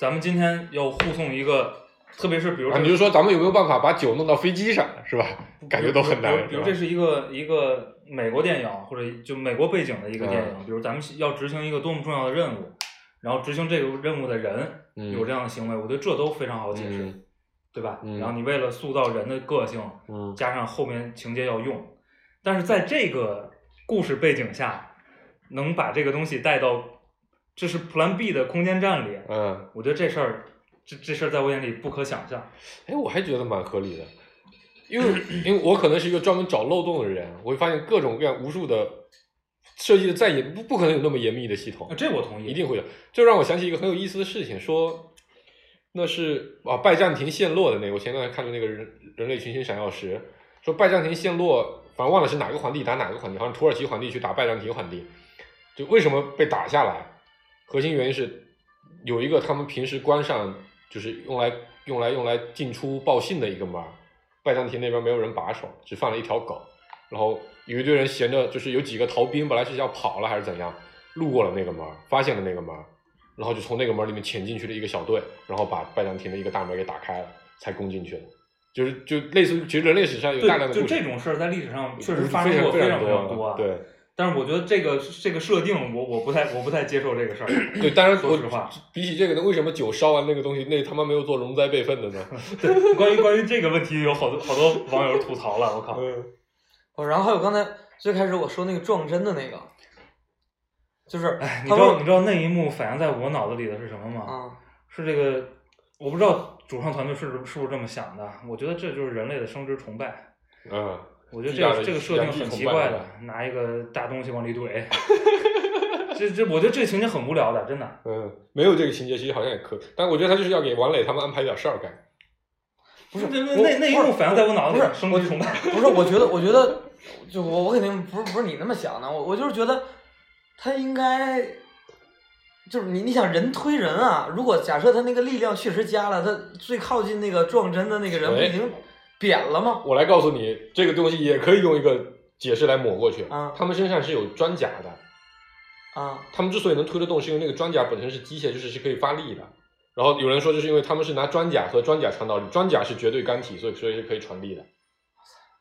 咱们今天要护送一个，特别是比如啊！你就说咱们有没有办法把酒弄到飞机上，是吧？感觉都很难。比如这是一个一个美国电影或者就美国背景的一个电影，嗯比如咱们要执行一个多么重要的任务，然后执行这个任务的人嗯有这样的行为，我觉得这都非常好解释，嗯对吧？嗯然后你为了塑造人的个性，嗯加上后面情节要用，但是在这个故事背景下，能把这个东西带到这是 Plan B 的空间站里，嗯，我觉得这事儿这这事儿在我眼里不可想象。哎，我还觉得蛮合理的，因为因为我可能是一个专门找漏洞的人，我会发现各种各样无数的设计的再严不不可能有那么严密的系统啊，，这我同意，一定会有。这让我想起一个很有意思的事情，说那是啊拜占庭陷落的那个，我前段时间看的那个人人类群星闪耀时，说拜占庭陷落，反正忘了是哪个皇帝打哪个皇帝，好像土耳其皇帝去打拜占庭皇帝，就为什么被打下来？核心原因是有一个他们平时关上，就是用来用来用来进出报信的一个门儿，拜占庭那边没有人把守，只放了一条狗，然后有一堆人闲着，就是有几个逃兵，本来是要跑了还是怎样，路过了那个门儿，发现了那个门儿，然后就从那个门里面潜进去了一个小队，然后把拜占庭的一个大门给打开了，才攻进去的。就是就类似于，其实人类史上有大量的，就这种事儿在历史上确实发生过非非常非多常多啊。对但是我觉得这个这个设定，我我不太我不太接受这个事儿。对，当然说实话，比起这个呢，为什么酒烧完那个东西，那他妈没有做容灾备份的呢？对，关于关于这个问题，有好多好多网友吐槽了。我靠，嗯哦，然后还有刚才最开始我说那个撞针的那个，就是哎，你知道你知道那一幕反映在我脑子里的是什么吗？啊，是这个，我不知道主创团队是不是是不是这么想的。我觉得这就是人类的生殖崇拜。嗯，我觉得这个这个设定很奇怪的拿一个大东西往里怼。这这，我觉得这个情节很无聊的，真的。嗯，没有这个情节，其实好像也可以，但我觉得他就是要给王磊他们安排点事儿干。不是那我那那一幕反映在我脑子里，不是生殖崇拜。不是，我觉得，我觉得，就我我肯定不是不是你那么想的，我我就是觉得他应该，就是你你想人推人啊，如果假设他那个力量确实加了，他最靠近那个撞针的那个人不哎已经扁了吗？我来告诉你，这个东西也可以用一个解释来抹过去。啊他们身上是有装甲的，啊他们之所以能推得动，是因为那个装甲本身是机械，就是是可以发力的。然后有人说，就是因为他们是拿装甲和装甲传导力，装甲是绝对干体，所以所以是可以传递的。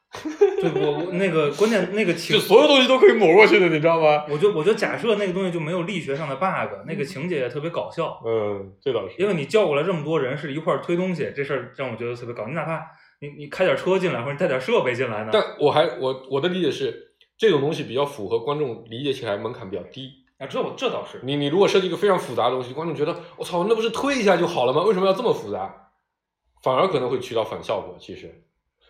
对我我那个关键那个情就，所有东西都可以抹过去的，你知道吗？我就我就假设那个东西就没有力学上的 bug，那个情节也特别搞笑。嗯，这倒是。因为你叫过来这么多人是一块儿推东西，这事儿让我觉得特别搞。你哪怕你你开点车进来，或者带点设备进来呢？但我还我我的理解是，这种东西比较符合观众理解起来门槛比较低。啊，这我这倒是。你你如果设计一个非常复杂的东西，观众觉得我操，那不是推一下就好了吗？为什么要这么复杂？反而可能会起到反效果。其实，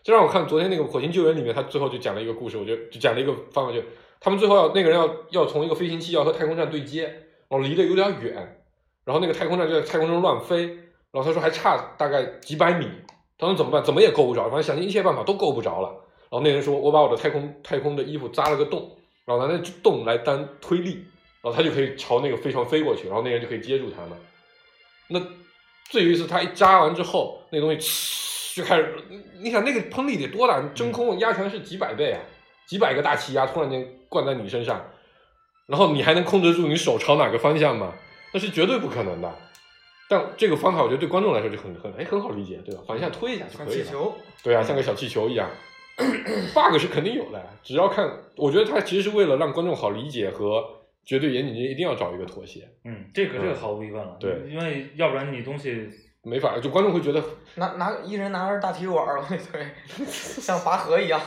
就让我看昨天那个《火星救援》里面，他最后就讲了一个故事，我觉得就讲了一个方法，就他们最后要那个人要要从一个飞行器要和太空站对接，然后离得有点远，然后那个太空站就在太空中乱飞，然后他说还差大概几百米，他说怎么办？怎么也够不着，反正想尽一切办法都够不着了。然后那人说：“我把我的太空太空的衣服扎了个洞，然后拿那洞来当推力，然后他就可以朝那个飞船飞过去，然后那人就可以接住他们。那最有意思，他一扎完之后，那东西呲就开始，你想那个喷力得多大？真空压强是几百倍啊，几百个大气压突然间灌在你身上，然后你还能控制住你手朝哪个方向吗？那是绝对不可能的。但这个方法我觉得对观众来说就很很哎很好理解，对吧？反向推一下就像可以了。气球，对啊，像个小气球一样。bug 是肯定有的，只要看，我觉得它其实是为了让观众好理解和绝对严谨，一定要找一个妥协，嗯，这个这个嗯毫无疑问了，对因为要不然你东西没法，就观众会觉得拿拿一人拿着大体育碗儿往里推，像拔河一样。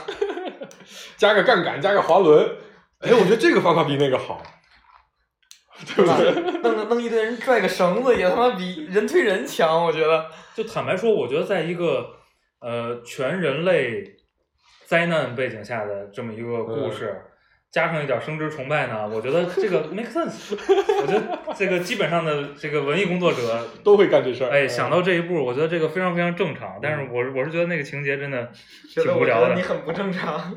加个杠杆，加个滑轮，哎，我觉得这个方法比那个好，对不对？弄弄一堆人拽个绳子，也他妈比人推人强，我觉得。就坦白说，我觉得在一个呃全人类灾难背景下的这么一个故事，加上一点生殖崇拜呢，我觉得这个 make sense。我觉得这个基本上的这个文艺工作者，都会干这事儿。哎，想到这一步，我觉得这个非常非常正常。但是我是我是觉得那个情节真的挺无聊的。你很不正常。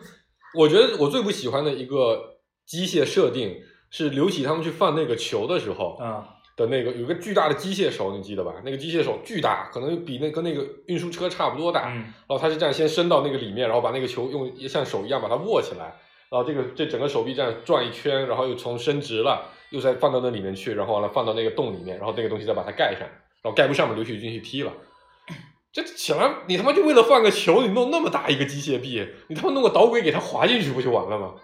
我觉得我最不喜欢的一个机械设定是刘启他们去放那个球的时候啊，的那个有个巨大的机械手，你记得吧？那个机械手巨大，可能比那跟那个运输车差不多大。嗯然后他是这样先伸到那个里面，然后把那个球用像手一样把它握起来，然后这个这整个手臂这样转一圈，然后又从伸直了，又再放到那里面去，然后完了放到那个洞里面，然后那个东西再把它盖上，然后盖不上嘛，刘启就进去踢了。这显然你他妈就为了放个球，你弄那么大一个机械臂，你他妈弄个导轨给它滑进去不就完了吗？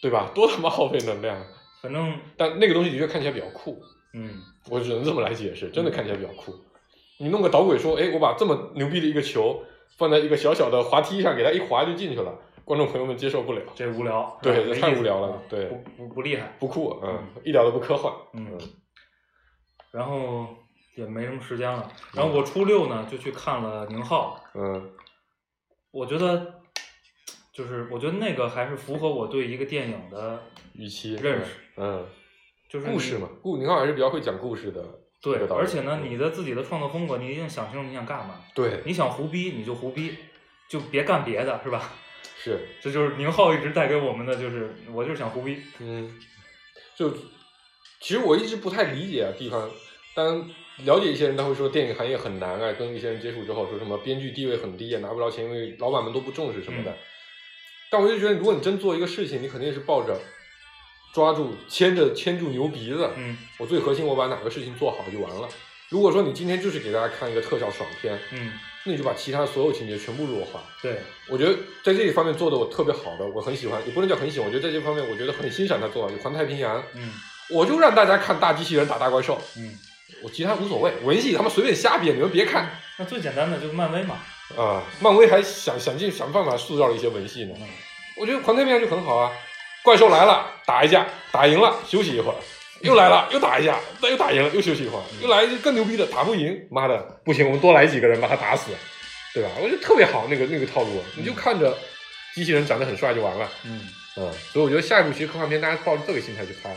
对吧？多他妈耗费能量！反正但那个东西的确看起来比较酷，嗯我只能这么来解释，真的看起来比较酷。你弄个导轨说，哎，我把这么牛逼的一个球放在一个小小的滑梯上，给它一滑就进去了，观众朋友们接受不了，这无聊，对这太无聊了对不不不厉害，不酷，嗯，一点都不科幻，嗯，然后也没什么时间了。然后我初六呢就去看了宁浩，嗯我觉得就是我觉得那个还是符合我对一个电影的预期认识，嗯，就是故事嘛，故宁浩还是比较会讲故事的，对而且呢，你的自己的创作风格，你一定想清楚你想干嘛。对你想胡逼你就胡逼，就别干别的，是吧？是，这就是宁浩一直带给我们的，就是我就是想胡逼。嗯，就其实我一直不太理解啊地方，当了解一些人，他会说电影行业很难啊，跟一些人接触之后说什么编剧地位很低啊，拿不着钱，因为老板们都不重视什么的。嗯但我就觉得，如果你真做一个事情，你肯定是抱着抓住、牵着、牵住牛鼻子，嗯我最核心，我把哪个事情做好就完了。如果说你今天就是给大家看一个特效爽片，嗯，那你就把其他所有情节全部弱化。对，我觉得在这一方面做的我特别好的，我很喜欢，也不能叫很喜欢，我觉得在这方面我觉得很欣赏他做的，《环太平洋》，嗯我就让大家看大机器人打大怪兽，嗯，我其他无所谓，文戏他们随便瞎编，你们别看那最简单的就是漫威嘛。啊！漫威还想想尽想办法塑造了一些文戏呢，嗯我觉得《环太平洋》就很好啊，怪兽来了打一架，打赢了休息一会儿。又来了，又打一架，那又打赢了，又休息一会儿，又来更牛逼的，打不赢，妈的，不行，我们多来几个人把他打死，对吧？我觉得特别好，那个那个套路，你就看着机器人长得很帅就完了。嗯嗯，所以我觉得下一部其实科幻片，大家抱着这个心态去拍，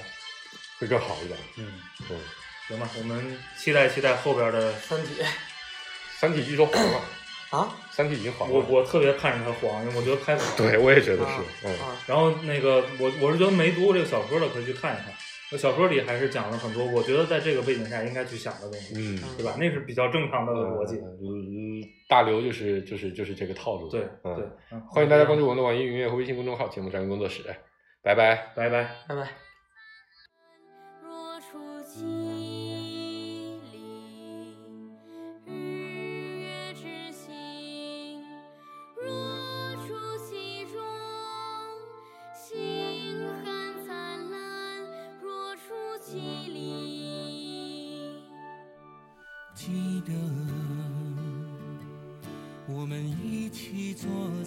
会更好一点。嗯，嗯，行吧，我们期待期待后边的。三体三体据说火了，啊三体已经黄了。我我特别盼着它黄，因为我觉得拍的好。对，我也觉得啊是，嗯，啊！然后那个我我是觉得没读过这个小说的可以去看一看，那小说里还是讲了很多，我觉得在这个背景下应该去想的东西，嗯，对吧？那是比较正常的逻辑。嗯，大刘就是就是就是这个套路。对嗯对，嗯欢迎大家关注我们的网易云音乐和微信公众号“节目专业工作室”，拜拜。拜拜。拜拜。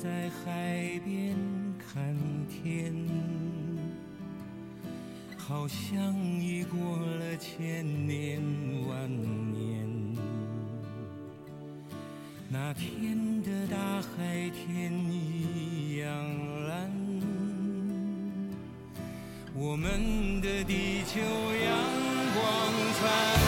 在海边看天，好像已过了千年万年。那天的大海天一样蓝，我们的地球阳光灿烂